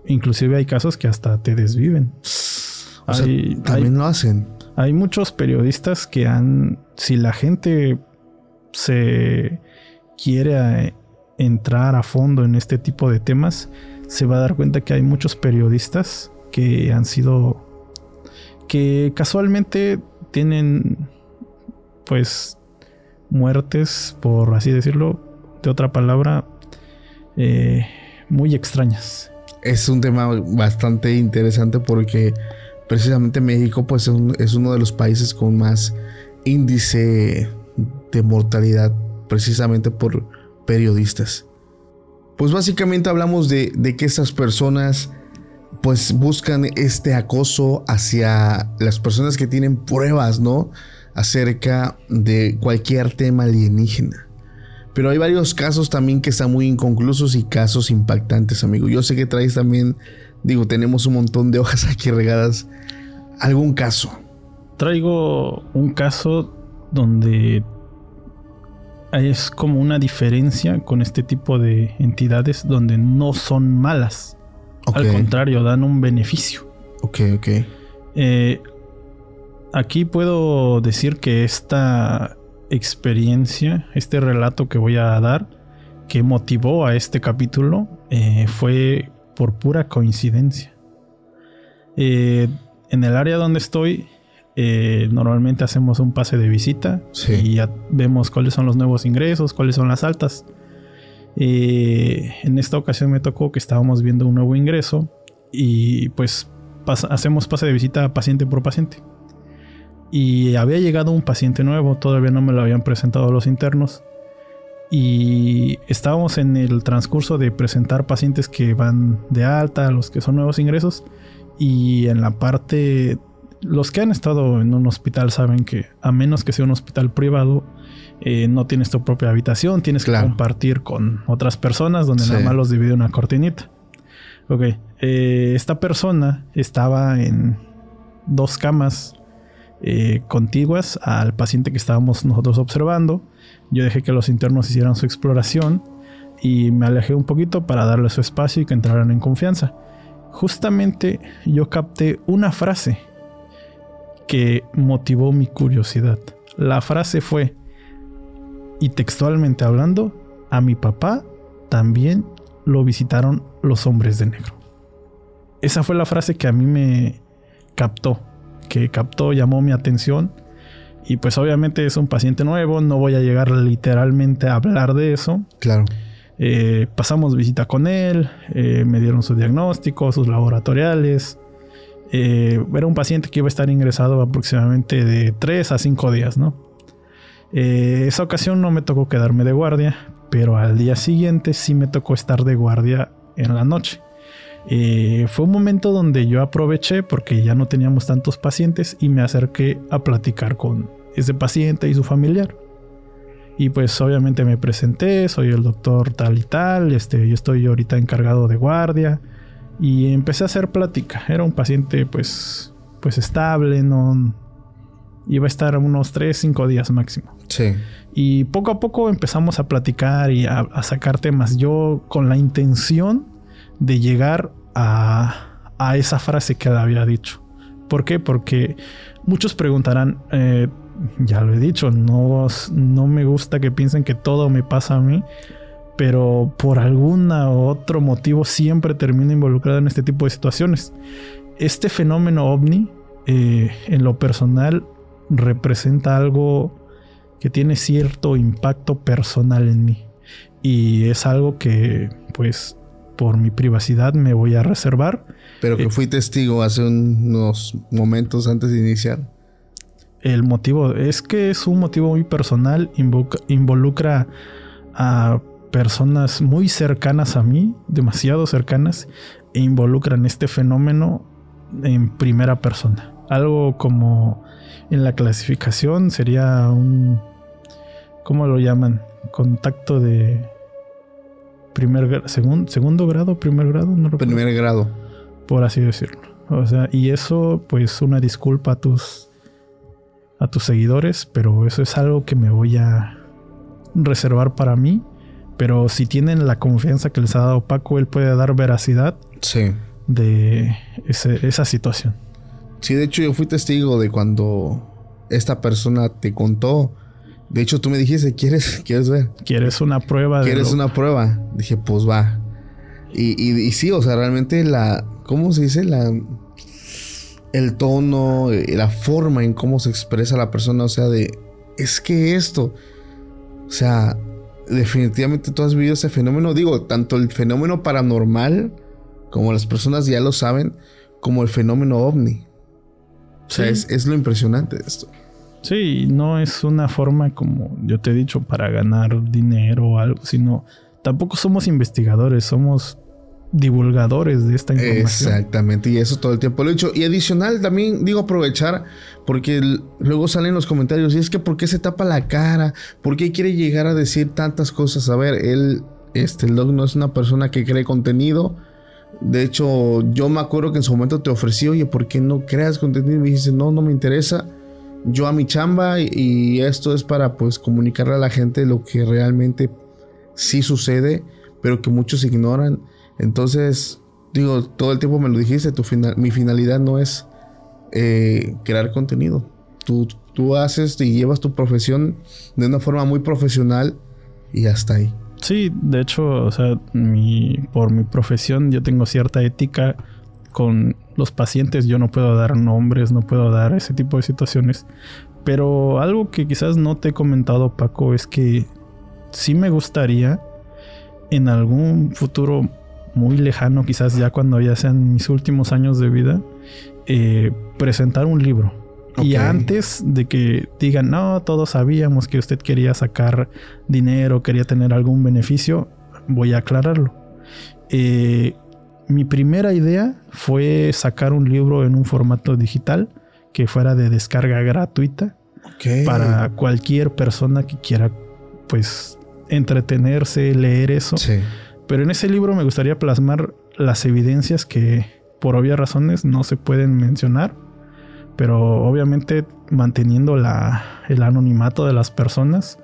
Inclusive hay casos que hasta te desviven. O sea, también lo hacen. Hay muchos periodistas que han, si la gente se quiere entrar a fondo en este tipo de temas, se va a dar cuenta que hay muchos periodistas que han sido, que casualmente tienen, pues, muertes, por así decirlo, de otra palabra, eh, muy extrañas. Es un tema bastante interesante porque precisamente México pues es uno de los países con más índice de mortalidad precisamente por periodistas. Pues básicamente hablamos de, de que estas personas pues buscan este acoso hacia las personas que tienen pruebas, ¿no? Acerca de cualquier tema alienígena. Pero hay varios casos también que están muy inconclusos y casos impactantes, amigo. Yo sé que traes también, digo, tenemos un montón de hojas aquí regadas. ¿Algún caso? Traigo un caso donde es como una diferencia con este tipo de entidades donde no son malas. Al contrario, dan un beneficio. Ok, ok. Eh, aquí puedo decir que esta experiencia, este relato que voy a dar, que motivó a este capítulo, eh, fue por pura coincidencia. Eh, en el área donde estoy, eh, normalmente hacemos un pase de visita y ya vemos cuáles son los nuevos ingresos, cuáles son las altas. en esta ocasión me tocó que estábamos viendo un nuevo ingreso y pues hacemos pase de visita paciente por paciente y había llegado un paciente nuevo, todavía no me lo habían presentado los internos. Y estábamos en el transcurso de presentar pacientes que van de alta, los que son nuevos ingresos. Y en la parte, los que han estado en un hospital saben que a menos que sea un hospital privado, eh, no tienes tu propia habitación, tienes que compartir con otras personas donde nada más los divide una cortinita. Ok, eh, esta persona estaba en dos camas eh, contiguas al paciente que estábamos nosotros observando. Yo dejé que los internos hicieran su exploración y me alejé un poquito para darle su espacio y que entraran en confianza. Justamente yo capté una frase que motivó mi curiosidad. La frase fue, y textualmente hablando, a mi papá también lo visitaron los hombres de negro. Esa fue la frase que a mí me captó que captó, llamó mi atención. Y pues obviamente es un paciente nuevo, no voy a llegar literalmente a hablar de eso. Claro. Eh, pasamos visita con él, eh, me dieron su diagnóstico, sus laboratoriales. Eh, era un paciente que iba a estar ingresado aproximadamente de 3 a 5 días, ¿no? esa ocasión no me tocó quedarme de guardia, pero al día siguiente sí me tocó estar de guardia en la noche. Eh, fue un momento donde yo aproveché porque ya no teníamos tantos pacientes y me acerqué a platicar con ese paciente y su familiar. Y pues obviamente me presenté, soy el doctor tal y tal, este, yo estoy ahorita encargado de guardia y empecé a hacer plática. Era un paciente pues, pues estable, no iba a estar unos 3, 5 días máximo. Sí. Y poco a poco empezamos a platicar y a, a sacar temas. Yo con la intención de llegar a, esa frase que le había dicho. ¿Por qué? Porque muchos preguntarán, eh, ya lo he dicho, no, no me gusta que piensen que todo me pasa a mí, pero por algún otro motivo siempre termino involucrado en este tipo de situaciones. Este fenómeno ovni, eh, en lo personal, representa algo que tiene cierto impacto personal en mí. Y es algo que, pues, por mi privacidad me voy a reservar. Pero que eh, fui testigo hace unos momentos antes de iniciar. El motivo es que es un motivo muy personal, involucra a personas muy cercanas a mí, demasiado cercanas, e involucran este fenómeno en primera persona. Algo como en la clasificación sería un, ¿cómo lo llaman? Contacto de primer segundo grado, primer grado, no Primer grado. Por así decirlo. O sea, y eso, pues, una disculpa a tus a tus seguidores, pero eso es algo que me voy a reservar para mí, Pero si tienen la confianza que les ha dado Paco, él puede dar veracidad Sí. de ese- esa situación. Sí, de hecho yo fui testigo de cuando esta persona te contó. De hecho tú me dijiste, ¿quieres, quieres ver? ¿Quieres una prueba de ¿Quieres lo- una prueba? Dije, pues va. Y, y, y sí, o sea, realmente la... ¿Cómo se dice? La... El tono, eh, la forma en cómo se expresa la persona, o sea, de... Es que esto... O sea, definitivamente tú has vivido ese fenómeno. Digo, tanto el fenómeno paranormal, como las personas ya lo saben, como el fenómeno ovni. O sea, Sí. es, es lo impresionante de esto. Sí, no es una forma como yo te he dicho para ganar dinero o algo, sino tampoco somos investigadores, somos divulgadores de esta información. Exactamente, y eso todo el tiempo lo he dicho. Y adicional también digo aprovechar, porque luego salen los comentarios, y es que ¿por qué se tapa la cara? ¿Por qué quiere llegar a decir tantas cosas? A ver, él, este, el Doc no es una persona que cree contenido. De hecho, yo me acuerdo que en su momento te ofrecí, oye, ¿por qué no creas contenido? Y me dijiste, no, no me interesa. Yo a mi chamba y, y esto es para pues comunicarle a la gente lo que realmente sí sucede, pero que muchos ignoran. Entonces, digo, todo el tiempo me lo dijiste, tu final, mi finalidad no es eh, crear contenido. Tú, tú haces y llevas tu profesión de una forma muy profesional y hasta ahí. Sí, de hecho, o sea, mi, por mi profesión yo tengo cierta ética con los pacientes. Yo no puedo dar nombres, no puedo dar ese tipo de situaciones. Pero algo que quizás no te he comentado, Paco, es que sí me gustaría en algún futuro muy lejano, quizás ya cuando ya sean mis últimos años de vida, eh, presentar un libro. Y antes de que digan, no, todos sabíamos que usted quería sacar dinero, quería tener algún beneficio, voy a aclararlo. Eh, mi primera idea fue sacar un libro en un formato digital que fuera de descarga gratuita para cualquier persona que quiera, pues, entretenerse, leer eso. Sí. Pero en ese libro me gustaría plasmar las evidencias que por obvias razones no se pueden mencionar, pero obviamente manteniendo el anonimato de las personas,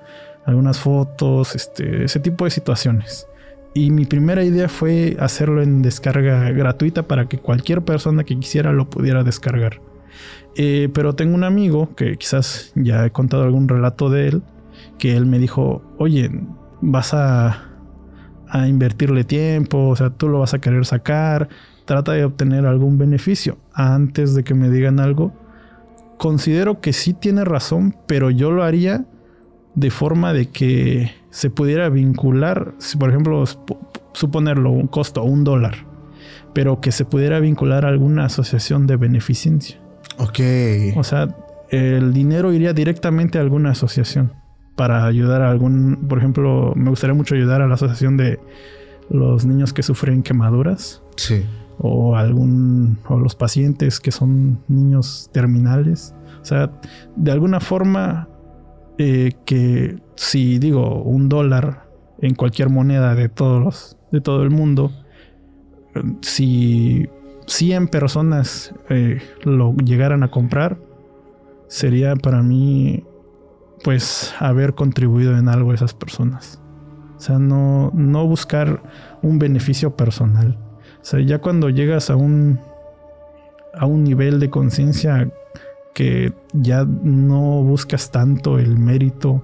algunas fotos, este, ese tipo de situaciones. Y mi primera idea fue hacerlo en descarga gratuita para que cualquier persona que quisiera lo pudiera descargar. Eh, pero tengo un amigo que quizás ya he contado algún relato de él, que él me dijo, oye, vas a, a invertirle tiempo, o sea, tú lo vas a querer sacar, trata de obtener algún beneficio antes de que me digan algo. Considero que sí tiene razón, pero yo lo haría de forma de que se pudiera vincular, si por ejemplo, suponerlo, un costo, un dólar, pero que se pudiera vincular a alguna asociación de beneficencia. Ok. O sea, el dinero iría directamente a alguna asociación para ayudar a algún, por ejemplo, me gustaría mucho ayudar a la asociación de los niños que sufren quemaduras Sí. o algún o los pacientes que son niños terminales. O sea, de alguna forma eh, que si digo un dólar en cualquier moneda de todos los, de todo el mundo, si 100 personas eh, lo llegaran a comprar, sería para mí pues haber contribuido en algo a esas personas. O sea, no, no buscar un beneficio personal. O sea, ya cuando llegas a un a un nivel de conciencia que ya no buscas tanto el mérito,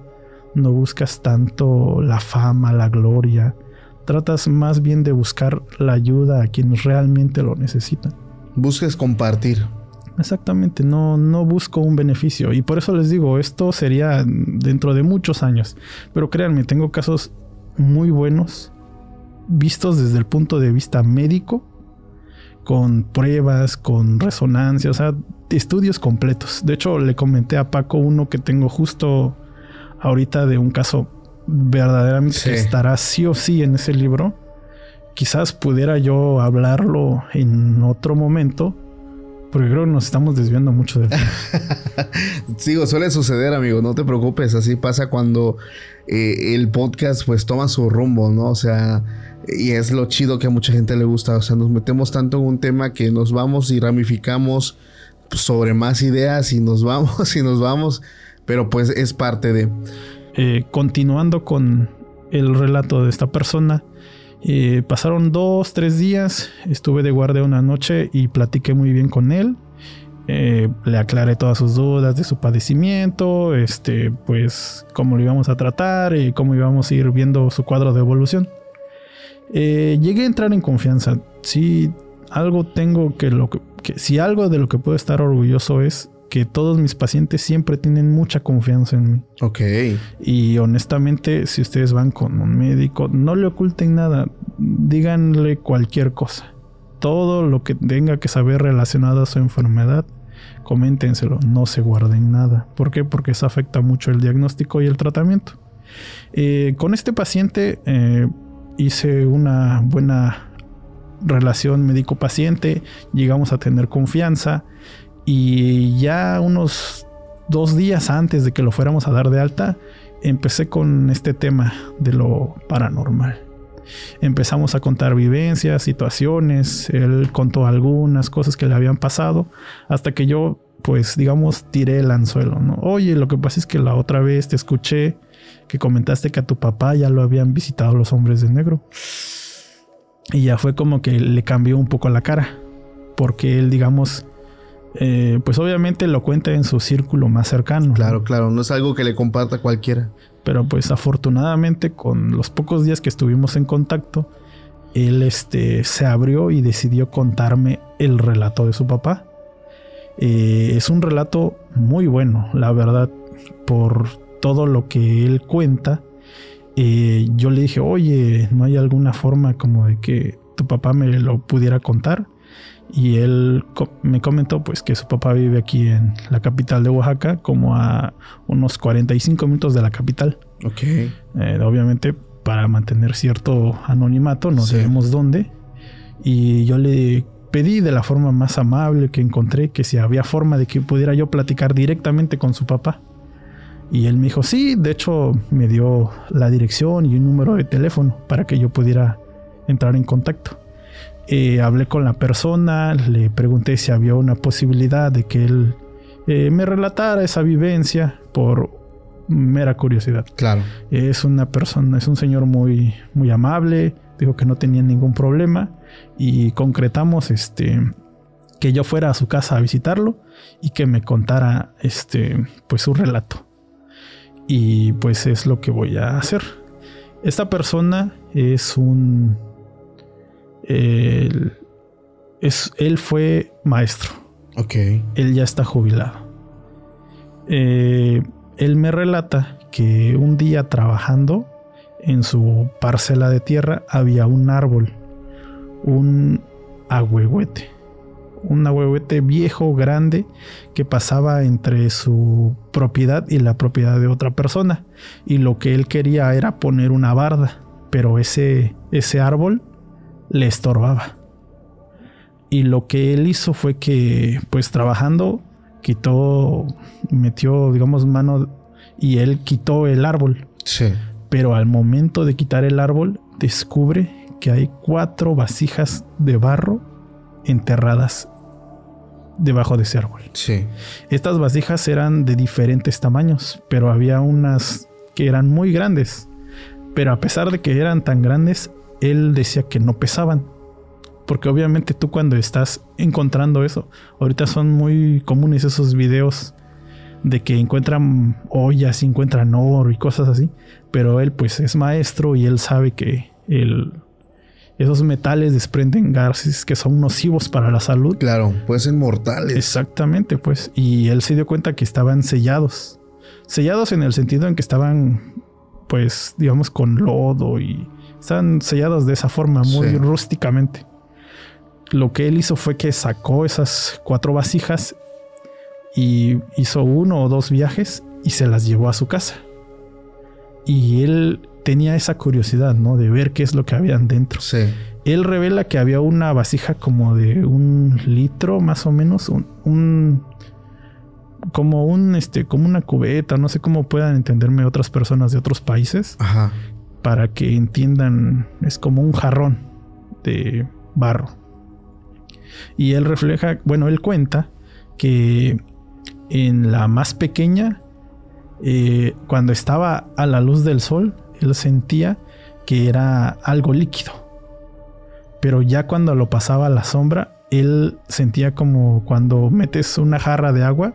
no buscas tanto la fama, la gloria, tratas más bien de buscar la ayuda a quienes realmente lo necesitan. Busques compartir. Exactamente, no, no busco un beneficio. Y por eso les digo, esto sería dentro de muchos años. Pero créanme, tengo casos muy buenos, vistos desde el punto de vista médico, con pruebas, con resonancia, o sea, estudios completos. De hecho, le comenté a Paco uno que tengo justo ahorita de un caso verdaderamente Sí. que estará sí o sí en ese libro. Quizás pudiera yo hablarlo en otro momento, porque creo que nos estamos desviando mucho del tema. Sigo, suele suceder, amigo, no te preocupes, así pasa cuando eh, el podcast pues toma su rumbo, ¿no? O sea, y es lo chido que a mucha gente le gusta, o sea, nos metemos tanto en un tema que nos vamos y ramificamos sobre más ideas y nos vamos y nos vamos, pero pues es parte de... Eh, continuando con el relato de esta persona. Eh, pasaron dos, tres días, estuve de guardia una noche y platiqué muy bien con él. Eh, le aclaré todas sus dudas de su padecimiento, este, pues cómo lo íbamos a tratar y cómo íbamos a ir viendo su cuadro de evolución. Eh, llegué a entrar en confianza. Si algo tengo que lo que, si algo de lo que puedo estar orgulloso es que todos mis pacientes siempre tienen mucha confianza en mí. Ok. Y honestamente, si ustedes van con un médico, no le oculten nada, díganle cualquier cosa. Todo lo que tenga que saber relacionado a su enfermedad, coméntenselo, no se guarden nada. ¿Por qué? Porque eso afecta mucho el diagnóstico y el tratamiento. Eh, con este paciente eh, hice una buena relación médico-paciente, llegamos a tener confianza y ya unos dos días antes de que lo fuéramos a dar de alta, empecé con este tema de lo paranormal. Empezamos a contar vivencias, situaciones, él contó algunas cosas que le habían pasado, hasta que yo, pues digamos, tiré el anzuelo, ¿no? Oye, lo que pasa es que la otra vez te escuché que comentaste que a tu papá ya lo habían visitado los hombres de negro. Y ya fue como que le cambió un poco la cara, porque él, digamos, eh, pues obviamente lo cuenta en su círculo más cercano. Claro, claro, no es algo que le comparta cualquiera. Pero pues afortunadamente con los pocos días que estuvimos en contacto, él este, se abrió y decidió contarme el relato de su papá. Eh, es un relato muy bueno, la verdad, por todo lo que él cuenta. Eh, yo le dije, oye, ¿no hay alguna forma como de que tu papá me lo pudiera contar? Y él me comentó pues que su papá vive aquí en la capital de Oaxaca, como a unos 45 minutos de la capital. Ok. Eh, obviamente para mantener cierto anonimato, no sabemos dónde. Y yo le pedí de la forma más amable que encontré que si había forma de que pudiera yo platicar directamente con su papá. Y él me dijo, sí, de hecho me dio la dirección y un número de teléfono para que yo pudiera entrar en contacto. Eh, hablé con la persona, le pregunté si había una posibilidad de que él eh, me relatara esa vivencia por mera curiosidad. Claro. Es una persona, es un señor muy, muy amable, dijo que no tenía ningún problema y concretamos este que yo fuera a su casa a visitarlo y que me contara este pues su relato. Y pues es lo que voy a hacer. Esta persona es un él, es, él fue maestro. Ok. Él ya está jubilado. Eh, él me relata que un día trabajando en su parcela de tierra había un árbol, un agüehuete, un agüehuete viejo, grande, que pasaba entre su propiedad y la propiedad de otra persona. Y lo que él quería era poner una barda, pero ese, ese árbol le estorbaba. Y lo que él hizo fue que, pues trabajando, quitó, metió, digamos, mano y él quitó el árbol. Sí. Pero al momento de quitar el árbol, descubre que hay cuatro vasijas de barro enterradas debajo de ese árbol. Sí. Estas vasijas eran de diferentes tamaños, pero había unas que eran muy grandes. Pero a pesar de que eran tan grandes, él decía que no pesaban. Porque obviamente tú cuando estás encontrando eso, ahorita son muy comunes esos videos de que encuentran ollas, encuentran oro y cosas así. Pero él pues es maestro y él sabe que el, esos metales desprenden gases que son nocivos para la salud. Claro, pueden ser mortales. Exactamente, pues. Y él se dio cuenta que estaban sellados. Sellados en el sentido en que estaban, pues, digamos, con lodo y están sellados de esa forma, muy rústicamente. Lo que él hizo fue que sacó esas cuatro vasijas y hizo uno o dos viajes y se las llevó a su casa. Y él tenía esa curiosidad, ¿no? De ver qué es lo que habían dentro. Sí. Él revela que había una vasija como de un litro, más o menos, un, un, como un, este, como una cubeta, no sé cómo puedan entenderme otras personas de otros países. Ajá para que entiendan, es como un jarrón de barro. Y él refleja, bueno, él cuenta que en la más pequeña, eh, cuando estaba a la luz del sol, él sentía que era algo líquido. Pero ya cuando lo pasaba a la sombra, él sentía como cuando metes una jarra de agua,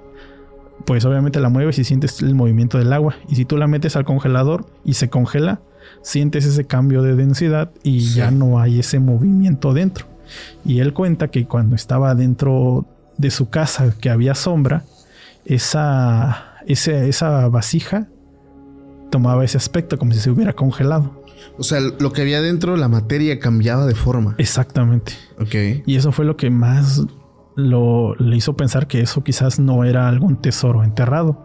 pues obviamente la mueves y sientes el movimiento del agua. Y si tú la metes al congelador y se congela, sientes ese cambio de densidad y ya no hay ese movimiento dentro. Y él cuenta que cuando estaba dentro de su casa, que había sombra, esa, esa vasija tomaba ese aspecto como si se hubiera congelado. O sea, lo que había dentro, la materia cambiaba de forma. Exactamente. Ok. Y eso fue lo que más lo, le hizo pensar que eso quizás no era algún tesoro enterrado.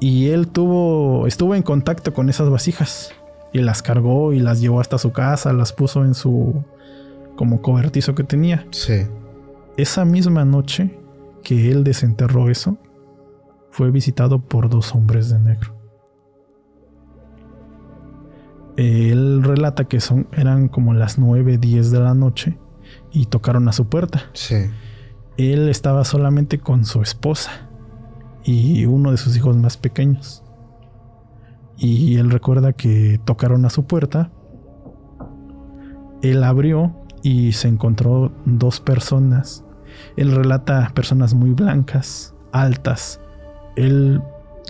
Y él tuvo, estuvo en contacto con esas vasijas y las cargó y las llevó hasta su casa, las puso en su como cobertizo que tenía. Sí. Esa misma noche que él desenterró eso, fue visitado por dos hombres de negro. Él relata que son, eran como las 9, 10 de la noche y tocaron a su puerta. Sí. Él estaba solamente con su esposa y uno de sus hijos más pequeños. Y él recuerda que tocaron a su puerta. Él abrió y se encontró dos personas. Él relata personas muy blancas, altas. Él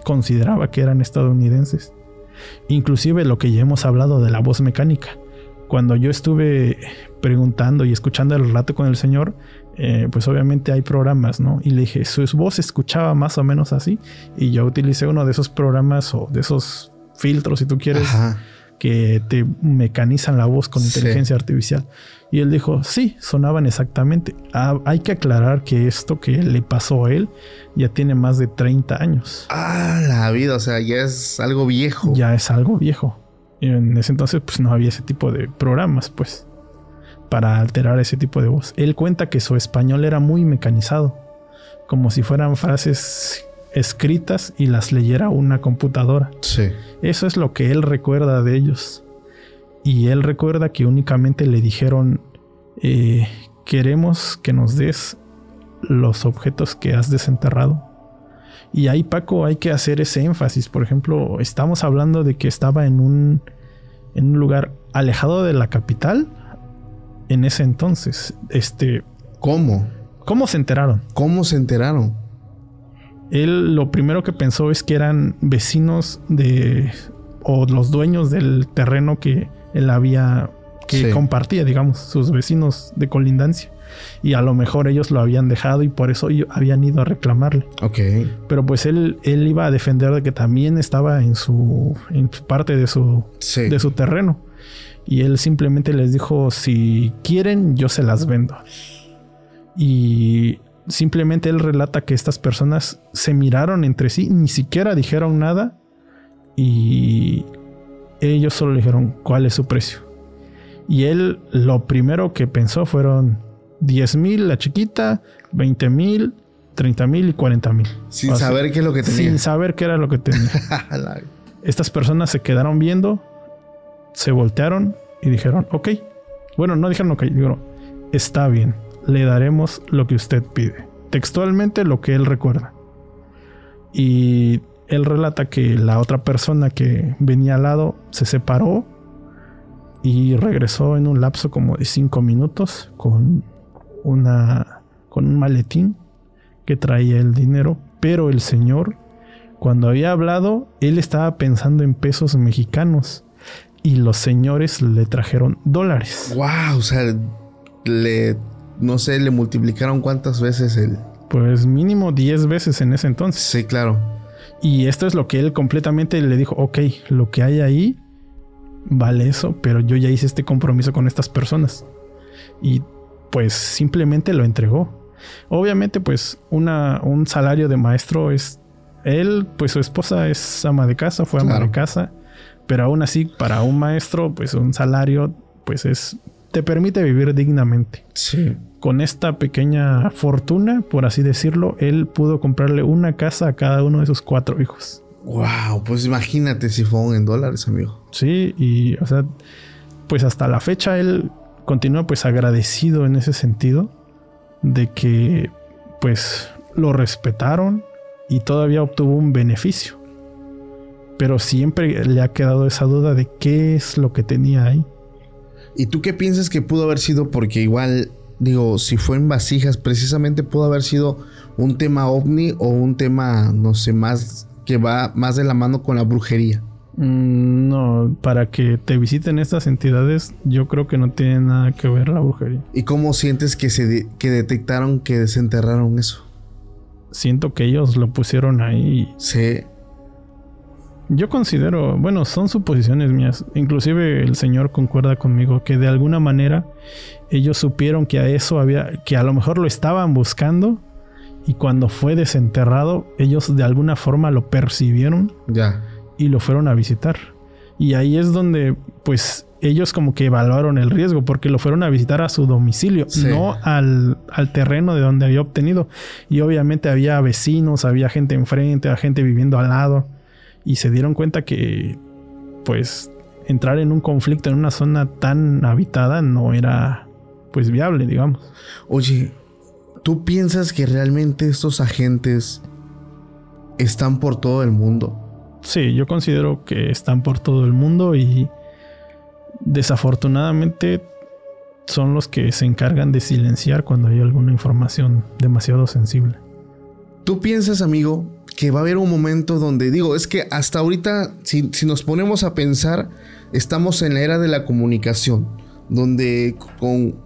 consideraba que eran estadounidenses. Inclusive lo que ya hemos hablado de la voz mecánica. Cuando yo estuve preguntando y escuchando el relato con el señor, eh, pues obviamente hay programas, ¿no? Y le dije, su voz escuchaba más o menos así. Y yo utilicé uno de esos programas o de esos filtros, si tú quieres, que te mecanizan la voz con inteligencia artificial. Y él dijo, sí, sonaban exactamente. Ah, hay que aclarar que esto que le pasó a él ya tiene más de 30 años. Ah, la vida, o sea, ya es algo viejo. Ya es algo viejo. Y en ese entonces pues no había ese tipo de programas, pues, para alterar ese tipo de voz. Él cuenta que su español era muy mecanizado, como si fueran frases escritas y las leyera una computadora. Sí. Eso es lo que él recuerda de ellos. Y él recuerda que únicamente le dijeron, eh, queremos que nos des los objetos que has desenterrado. Y ahí Paco hay que hacer ese énfasis. Por ejemplo, estamos hablando de que estaba en un, en un lugar alejado de la capital en ese entonces. Este, ¿Cómo? ¿Cómo se enteraron? ¿Cómo se enteraron? Él lo primero que pensó es que eran vecinos de o los dueños del terreno que él había que compartía, digamos, sus vecinos de colindancia. Y a lo mejor ellos lo habían dejado y por eso habían ido a reclamarle. Ok. Pero pues él, él iba a defender de que también estaba en su, en parte de su, de su terreno. Y él simplemente les dijo, si quieren, yo se las vendo. Y simplemente él relata que estas personas se miraron entre sí, ni siquiera dijeron nada y ellos solo le dijeron cuál es su precio. Y él lo primero que pensó fueron 10 mil la chiquita, 20 mil, 30 mil y 40 mil. Sin saber qué es lo que tenía. Sin saber qué era lo que tenía. Estas personas se quedaron viendo, se voltearon y dijeron, ok. Bueno, no dijeron ok, dijeron, está bien le daremos lo que usted pide. Textualmente lo que él recuerda. Y él relata que la otra persona que venía al lado se separó y regresó en un lapso como de cinco minutos con una con un maletín que traía el dinero, pero el señor cuando había hablado él estaba pensando en pesos mexicanos y los señores le trajeron dólares. Wow, o sea, le no sé, le multiplicaron cuántas veces el... Pues mínimo 10 veces en ese entonces. Sí, claro. Y esto es lo que él completamente le dijo, ok, lo que hay ahí vale eso, pero yo ya hice este compromiso con estas personas. Y pues simplemente lo entregó. Obviamente pues una, un salario de maestro es... Él, pues su esposa es ama de casa, fue ama de casa, pero aún así para un maestro pues un salario pues es te permite vivir dignamente. Sí. Con esta pequeña fortuna, por así decirlo, él pudo comprarle una casa a cada uno de sus cuatro hijos. Wow, pues imagínate si fueron en dólares, amigo. Sí, y o sea, pues hasta la fecha él continúa pues agradecido en ese sentido de que pues lo respetaron y todavía obtuvo un beneficio. pero siempre le ha quedado esa duda de qué es lo que tenía ahí. ¿Y tú qué piensas que pudo haber sido? Porque igual, digo, si fue en vasijas, precisamente pudo haber sido un tema ovni o un tema, no sé, más que va más de la mano con la brujería. Mm, no, para que te visiten estas entidades, yo creo que no tiene nada que ver la brujería. ¿Y cómo sientes que se que detectaron que desenterraron eso? Siento que ellos lo pusieron ahí. Sí. Yo considero, bueno, son suposiciones mías. Inclusive el señor concuerda conmigo que de alguna manera ellos supieron que a eso había, que a lo mejor lo estaban buscando y cuando fue desenterrado ellos de alguna forma lo percibieron. Ya. Y lo fueron a visitar. Y ahí es donde, pues, ellos como que evaluaron el riesgo porque lo fueron a visitar a su domicilio, no al, al, terreno de donde había obtenido. Y obviamente había vecinos, había gente enfrente, había gente viviendo al lado y se dieron cuenta que pues entrar en un conflicto en una zona tan habitada no era pues viable, digamos. Oye, ¿tú piensas que realmente estos agentes están por todo el mundo? Sí, yo considero que están por todo el mundo y desafortunadamente son los que se encargan de silenciar cuando hay alguna información demasiado sensible. ¿Tú piensas, amigo, que va a haber un momento donde digo, es que hasta ahorita, si, nos ponemos a pensar, estamos en la era de la comunicación, donde con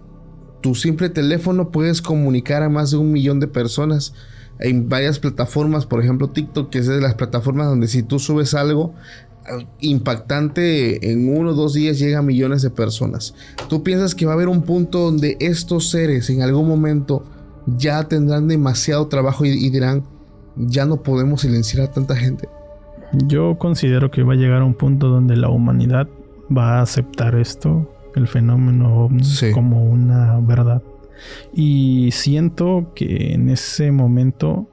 tu simple teléfono puedes comunicar a más de un millón de personas en varias plataformas, por ejemplo TikTok, que es de las plataformas donde si tú subes algo eh, impactante, en uno o dos días llega a millones de personas. ¿Tú piensas que va a haber un punto donde estos seres en algún momento ya tendrán demasiado trabajo y dirán, ya no podemos silenciar a tanta gente. Yo considero que va a llegar a un punto donde la humanidad va a aceptar esto, el fenómeno como una verdad. Y siento que en ese momento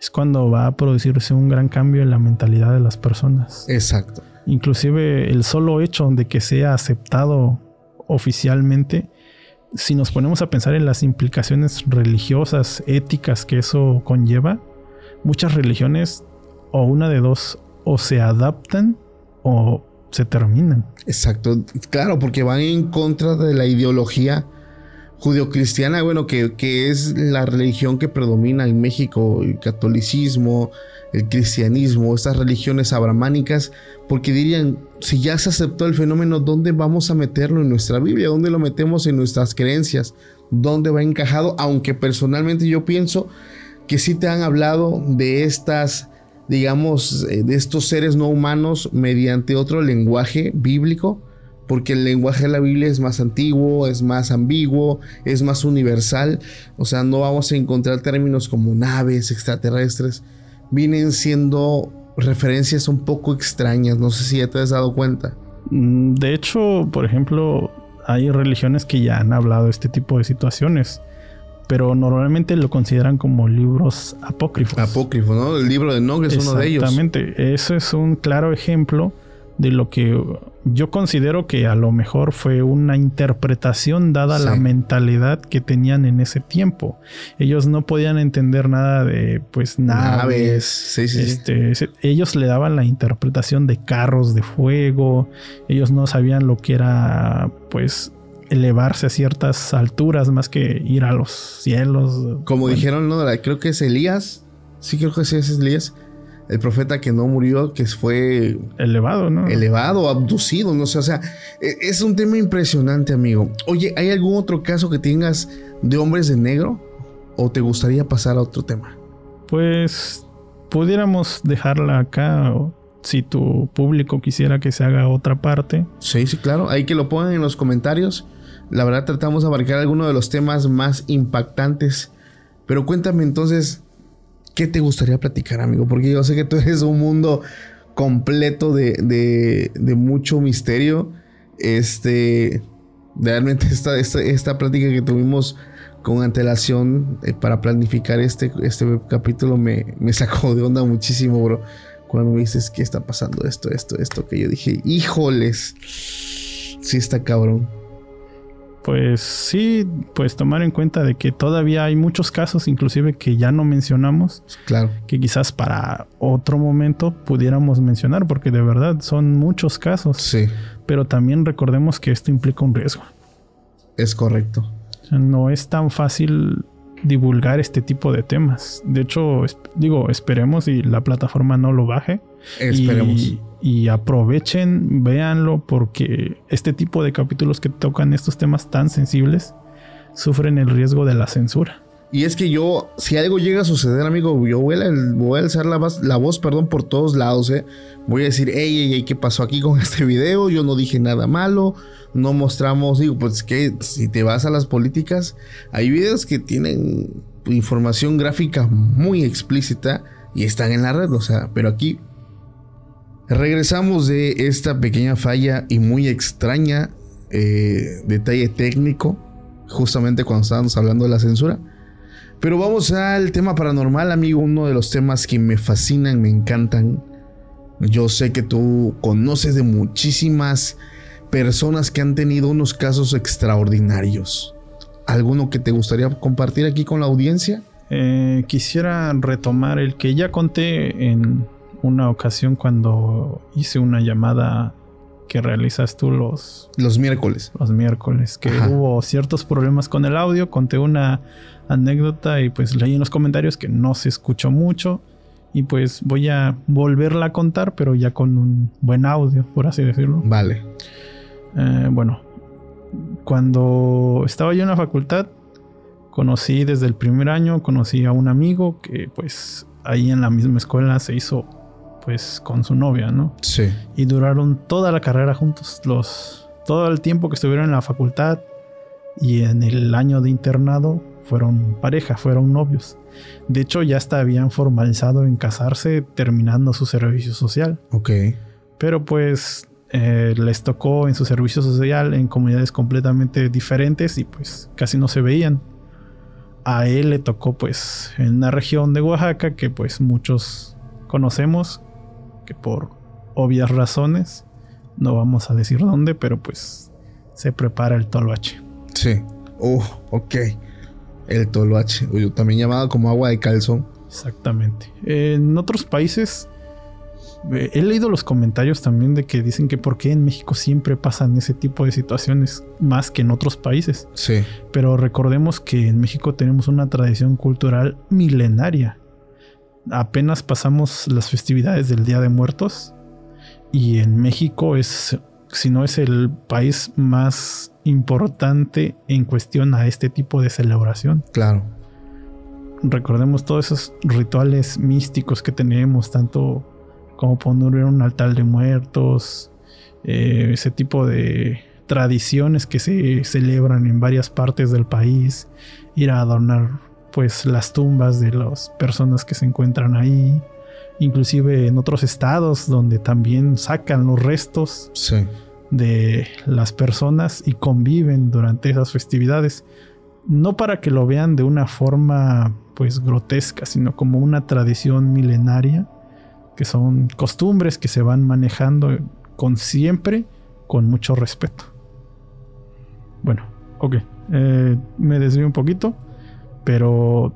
es cuando va a producirse un gran cambio en la mentalidad de las personas. Exacto. Inclusive el solo hecho de que sea aceptado oficialmente, si nos ponemos a pensar en las implicaciones religiosas, éticas que eso conlleva, muchas religiones o una de dos o se adaptan o se terminan. Exacto, claro, porque van en contra de la ideología judio-cristiana, bueno, que, que, es la religión que predomina en México, el catolicismo, el cristianismo, estas religiones abramánicas, porque dirían, si ya se aceptó el fenómeno, ¿dónde vamos a meterlo en nuestra Biblia? ¿Dónde lo metemos en nuestras creencias? ¿Dónde va encajado? Aunque personalmente yo pienso que sí te han hablado de estas, digamos, eh, de estos seres no humanos mediante otro lenguaje bíblico, porque el lenguaje de la Biblia es más antiguo, es más ambiguo, es más universal, o sea, no vamos a encontrar términos como naves extraterrestres, vienen siendo referencias un poco extrañas, no sé si ya te has dado cuenta. Mm, de hecho, por ejemplo, hay religiones que ya han hablado de este tipo de situaciones pero normalmente lo consideran como libros apócrifos. Apócrifo, ¿no? El libro de Nog es uno de ellos. Exactamente, eso es un claro ejemplo de lo que yo considero que a lo mejor fue una interpretación dada la mentalidad que tenían en ese tiempo. Ellos no podían entender nada de pues naves. Sí, sí, este, ellos le daban la interpretación de carros de fuego. Ellos no sabían lo que era pues elevarse a ciertas alturas más que ir a los cielos. Como dijeron, no, creo que es Elías. Sí, creo que sí es Elías. El profeta que no murió, que fue elevado, ¿no? Elevado, abducido, no sé. O sea, e, es un tema impresionante, amigo. Oye, ¿hay algún otro caso que tengas de hombres de negro? ¿O te gustaría pasar a otro tema? Pues pudiéramos dejarla acá si tu público quisiera que se haga otra parte. Sí, sí, claro. Hay que lo pongan en los comentarios. La verdad tratamos de abarcar algunos de los temas más impactantes. Pero cuéntame entonces, ¿qué te gustaría platicar, amigo? Porque yo sé que tú eres un mundo completo de, de, mucho misterio. Este, realmente esta, esta, plática que tuvimos con antelación eh, para planificar este, este capítulo me, me sacó de onda muchísimo, bro. Cuando me dices que está pasando esto, esto, esto, que yo dije, híjoles, sí está cabrón. Pues sí, pues tomar en cuenta de que todavía hay muchos casos, inclusive que ya no mencionamos. Claro. Que quizás para otro momento pudiéramos mencionar, porque de verdad son muchos casos. Sí. Pero también recordemos que esto implica un riesgo. Es correcto. no es tan fácil divulgar este tipo de temas. De hecho, digo, esperemos y la plataforma no lo baje. Esperemos. Y, aprovechen, véanlo, porque este tipo de capítulos que tocan estos temas tan sensibles sufren el riesgo de la censura. Y es que yo, si algo llega a suceder, amigo, yo voy a, voy a alzar la, la, voz, perdón, por todos lados, ¿eh? Voy a decir, hey, hey, hey, ¿qué pasó aquí con este video? Yo no dije nada malo, no mostramos, digo, pues que si te vas a las políticas, hay videos que tienen información gráfica muy explícita y están en la red, o sea, pero aquí regresamos de esta pequeña falla y muy extraña eh, detalle técnico, justamente cuando estábamos hablando de la censura. Pero vamos al tema paranormal, amigo, uno de los temas que me fascinan, me encantan. Yo sé que tú conoces de muchísimas personas que han tenido unos casos extraordinarios. ¿Alguno que te gustaría compartir aquí con la audiencia? Eh, quisiera retomar el que ya conté en una ocasión cuando hice una llamada que realizas tú los... Los miércoles. Los miércoles, que hubo ciertos problemas con el audio, conté una anécdota y pues leí en los comentarios que no se escuchó mucho y pues voy a volverla a contar, pero ya con un buen audio, por así decirlo. Vale. Eh, bueno, cuando estaba yo en la facultad, conocí desde el primer año, conocí a un amigo que pues ahí en la misma escuela se hizo pues con su novia, ¿no? Sí. Y duraron toda la carrera juntos, los todo el tiempo que estuvieron en la facultad y en el año de internado fueron pareja, fueron novios. De hecho, ya hasta habían formalizado en casarse terminando su servicio social. Ok. Pero pues eh, les tocó en su servicio social en comunidades completamente diferentes y pues casi no se veían. A él le tocó pues en una región de Oaxaca que pues muchos conocemos, que por obvias razones, no vamos a decir dónde, pero pues se prepara el toloache. Sí. Oh, ok. El toloache, también llamado como agua de calzón. Exactamente. En otros países eh, he leído los comentarios también de que dicen que por qué en México siempre pasan ese tipo de situaciones más que en otros países. Sí. Pero recordemos que en México tenemos una tradición cultural milenaria. Apenas pasamos las festividades del Día de Muertos y en México es, si no es el país más importante en cuestión a este tipo de celebración. Claro. Recordemos todos esos rituales místicos que tenemos, tanto como poner un altar de muertos, eh, ese tipo de tradiciones que se celebran en varias partes del país, ir a adornar pues las tumbas de las personas que se encuentran ahí, inclusive en otros estados donde también sacan los restos. Sí de las personas y conviven durante esas festividades. No para que lo vean de una forma pues grotesca, sino como una tradición milenaria, que son costumbres que se van manejando con siempre con mucho respeto. Bueno, ok, eh, me desvío un poquito, pero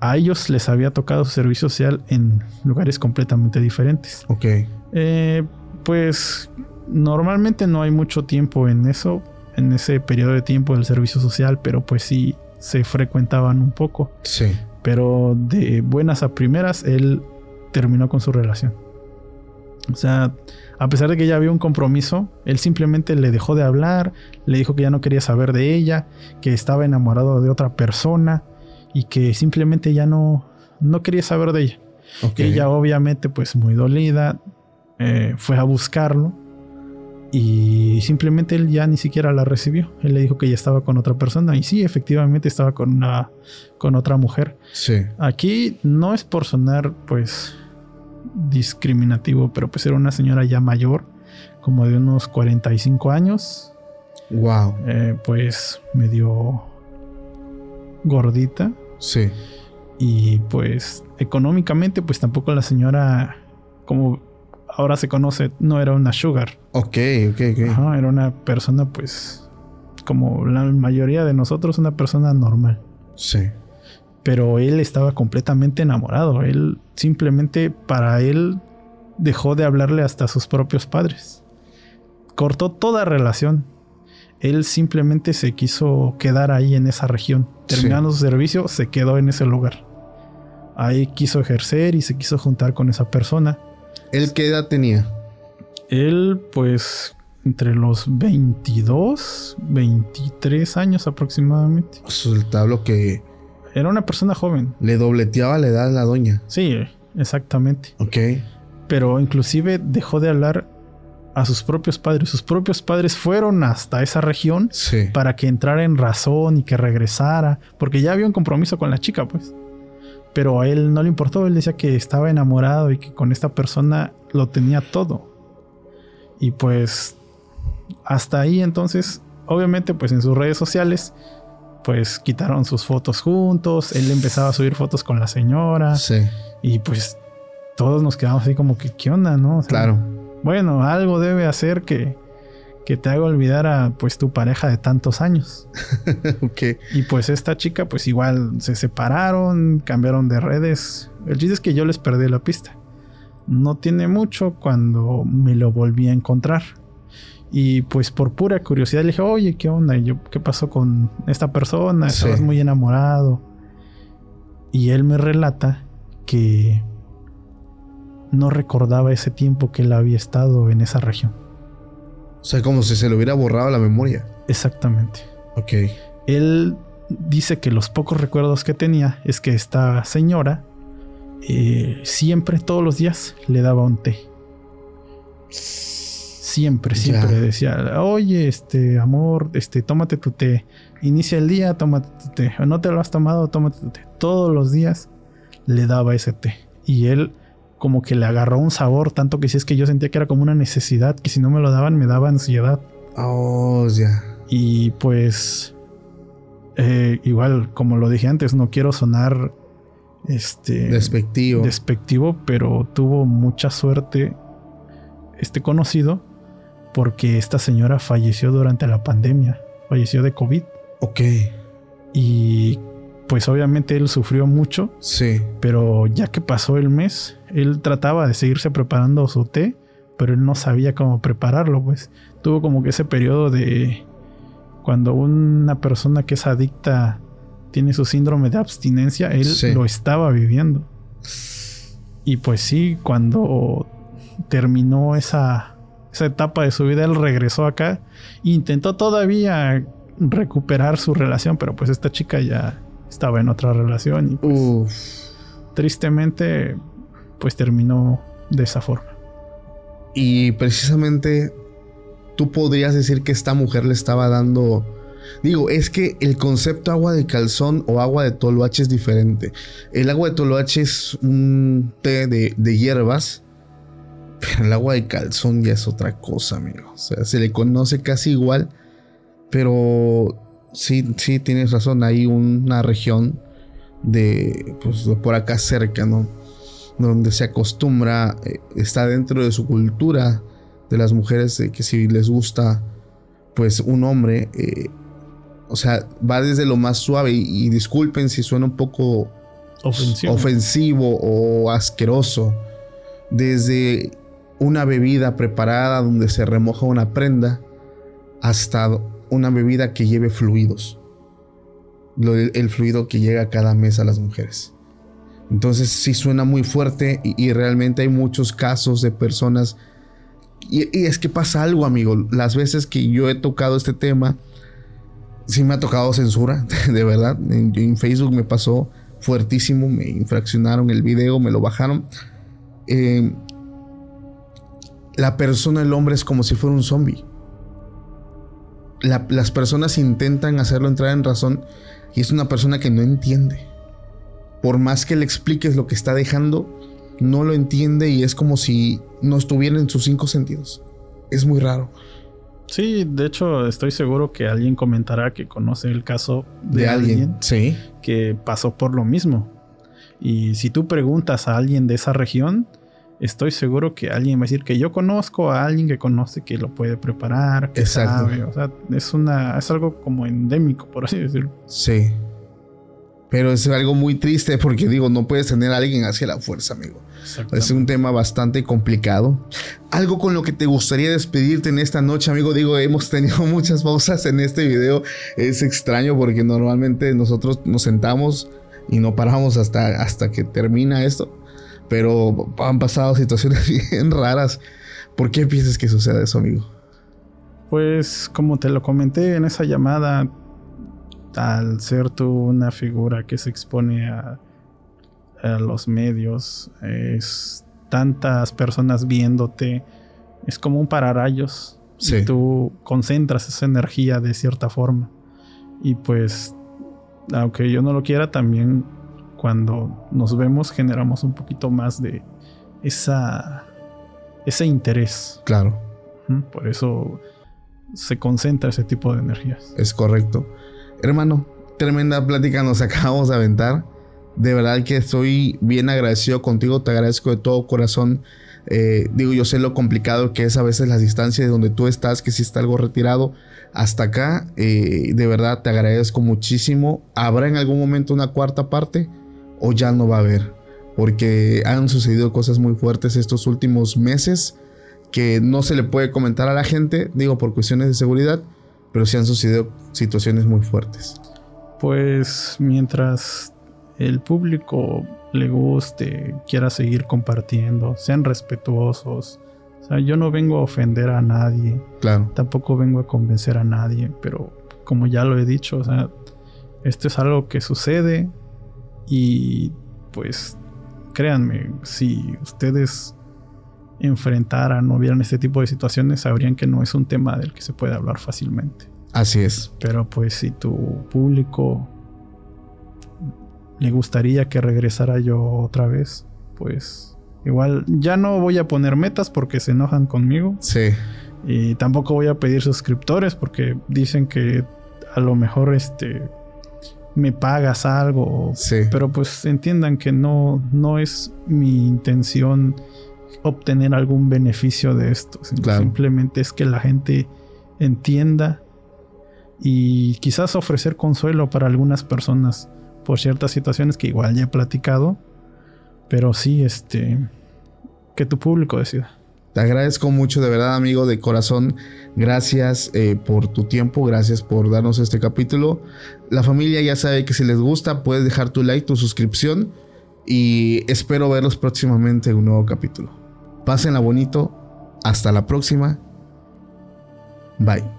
a ellos les había tocado servicio social en lugares completamente diferentes. Ok. Eh, pues normalmente no hay mucho tiempo en eso, en ese periodo de tiempo del servicio social, pero pues sí se frecuentaban un poco. Sí. Pero de buenas a primeras, él terminó con su relación. O sea, a pesar de que ya había un compromiso, él simplemente le dejó de hablar, le dijo que ya no quería saber de ella, que estaba enamorado de otra persona y que simplemente ya no, no quería saber de ella. Ella obviamente pues muy dolida eh, fue a buscarlo y simplemente él ya ni siquiera la recibió. Él le dijo que ya estaba con otra persona. Y sí, efectivamente estaba con una con otra mujer. Sí. Aquí no es por sonar, pues, discriminativo, pero pues era una señora ya mayor, como de unos 45 años. Wow. Eh, pues medio gordita. Sí. Y pues económicamente, pues tampoco la señora, como ahora se conoce, no era una sugar. Ok, ok, ok. Ajá, era una persona pues como la mayoría de nosotros, una persona normal. Sí. Pero él estaba completamente enamorado. Él simplemente para él dejó de hablarle hasta a sus propios padres. Cortó toda relación. Él simplemente se quiso quedar ahí en esa región. Terminando su servicio, se quedó en ese lugar. Ahí quiso ejercer y se quiso juntar con esa persona. ¿Él qué edad tenía? Él, pues, entre los 22, 23 años aproximadamente. tablo que... Era una persona joven. Le dobleteaba la edad a la doña. Sí, exactamente. Ok. Pero inclusive dejó de hablar a sus propios padres. Sus propios padres fueron hasta esa región para que entrara en razón y que regresara. Porque ya había un compromiso con la chica, pues. Pero a él no le importó. Él decía que estaba enamorado y que con esta persona lo tenía todo. Y pues hasta ahí entonces, obviamente pues en sus redes sociales, pues quitaron sus fotos juntos, él empezaba a subir fotos con la señora. Sí. Y pues todos nos quedamos así como que, ¿qué onda, no? claro. Bueno, algo debe hacer que, que te haga olvidar a pues tu pareja de tantos años. ok. Y pues esta chica pues igual se separaron, cambiaron de redes. El chiste es que yo les perdí la pista. No tiene mucho cuando me lo volví a encontrar. Y pues por pura curiosidad le dije, oye, ¿qué onda? yo, ¿qué pasó con esta persona? Estabas muy enamorado. Y él me relata que no recordaba ese tiempo que él había estado en esa región. O sea, como si se le hubiera borrado la memoria. Exactamente. Ok. Él dice que los pocos recuerdos que tenía es que esta señora eh, siempre, todos los días, le daba un té. Siempre, siempre decía, oye, este, amor, este, tómate tu té. Inicia el día, tómate tu té. O no te lo has tomado, tómate tu té. Todos los días le daba ese té. Y él como que le agarró un sabor, tanto que si es que yo sentía que era como una necesidad, que si no me lo daban me daba ansiedad. Oh, ya. Y pues, eh, igual, como lo dije antes, no quiero sonar este despectivo. despectivo, pero tuvo mucha suerte este conocido porque esta señora falleció durante la pandemia, falleció de COVID. Ok. Y pues obviamente él sufrió mucho. Sí. Pero ya que pasó el mes, él trataba de seguirse preparando su té, pero él no sabía cómo prepararlo, pues. Tuvo como que ese periodo de cuando una persona que es adicta tiene su síndrome de abstinencia, él lo estaba viviendo. Y pues sí, cuando terminó esa, esa etapa de su vida, él regresó acá intentó todavía recuperar su relación, pero pues esta chica ya estaba en otra relación y pues, tristemente pues terminó de esa forma. Y precisamente tú podrías decir que esta mujer le estaba dando Digo, es que el concepto agua de calzón o agua de toloache es diferente. El agua de toloache es un té de, hierbas, pero el agua de calzón ya es otra cosa, amigo. O sea, se le conoce casi igual, pero sí, sí, tienes razón. Hay una región de, pues, por acá cerca, ¿no? Donde se acostumbra, eh, está dentro de su cultura de las mujeres, que si les gusta, pues, un hombre, eh, o sea, va desde lo más suave y, disculpen si suena un poco ofensivo. o asqueroso. Desde una bebida preparada donde se remoja una prenda hasta una bebida que lleve fluidos. el fluido que llega cada mes a las mujeres. Entonces sí suena muy fuerte y, realmente hay muchos casos de personas. Y, es que pasa algo, amigo. Las veces que yo he tocado este tema, sí me ha tocado censura, de verdad. En, Facebook me pasó fuertísimo, me infraccionaron el video, me lo bajaron. Eh, la persona, el hombre es como si fuera un zombie. Las personas intentan hacerlo entrar en razón y es una persona que no entiende. Por más que le expliques lo que está dejando, no lo entiende y es como si no estuviera en sus cinco sentidos. Es muy raro. Sí, de hecho estoy seguro que alguien comentará que conoce el caso de, alguien, sí. que pasó por lo mismo. Y si tú preguntas a alguien de esa región, estoy seguro que alguien va a decir que yo conozco a alguien que conoce que lo puede preparar, que Exacto. sabe. O sea, es una, es algo como endémico, por así decirlo. Sí. Pero es algo muy triste porque digo, no puedes tener a alguien hacia la fuerza, amigo. Es un tema bastante complicado. Algo con lo que te gustaría despedirte en esta noche, amigo. Digo, hemos tenido muchas pausas en este video. Es extraño porque normalmente nosotros nos sentamos y no paramos hasta, hasta que termina esto. Pero han pasado situaciones bien raras. ¿Por qué piensas que sucede eso, amigo? Pues como te lo comenté en esa llamada, al ser tú una figura que se expone a, a los medios, es tantas personas viéndote, es como un pararrayos. Sí. Y tú concentras esa energía de cierta forma. Y pues, aunque yo no lo quiera, también cuando nos vemos generamos un poquito más de esa, ese interés. Claro, Por eso se concentra ese tipo de energías. es correcto. Hermano, tremenda plática nos acabamos de aventar. De verdad que estoy bien agradecido contigo. Te agradezco de todo corazón. Eh, digo, yo sé lo complicado que es a veces las distancias de donde tú estás, que si está algo retirado hasta acá. Eh, de verdad te agradezco muchísimo. ¿Habrá en algún momento una cuarta parte o ya no va a haber? Porque han sucedido cosas muy fuertes estos últimos meses que no se le puede comentar a la gente, digo, por cuestiones de seguridad, pero sí han sucedido situaciones muy fuertes. Pues mientras el público le guste, quiera seguir compartiendo, sean respetuosos. O sea, yo no vengo a ofender a nadie, Claro, tampoco vengo a convencer a nadie, pero como ya lo he dicho, o sea, esto es algo que sucede y pues créanme, si ustedes enfrentaran o vieran este tipo de situaciones, sabrían que no es un tema del que se puede hablar fácilmente. así es. Pero pues si tu público le gustaría que regresara yo otra vez, pues igual ya no voy a poner metas porque se enojan conmigo Sí, y tampoco voy a pedir suscriptores porque dicen que a lo mejor este me pagas algo, sí, pero pues entiendan que no no es mi intención obtener algún beneficio de esto, sino Claro. simplemente es que la gente entienda y quizás ofrecer consuelo para algunas personas por ciertas situaciones que igual ya he platicado, pero sí este que tu público decida. Te agradezco mucho, de verdad, amigo, de corazón. Gracias eh, por tu tiempo, gracias por darnos este capítulo. La familia ya sabe que si les gusta, puedes dejar tu like, tu suscripción y espero verlos próximamente en un nuevo capítulo. Pásenla bonito. Hasta la próxima. Bye.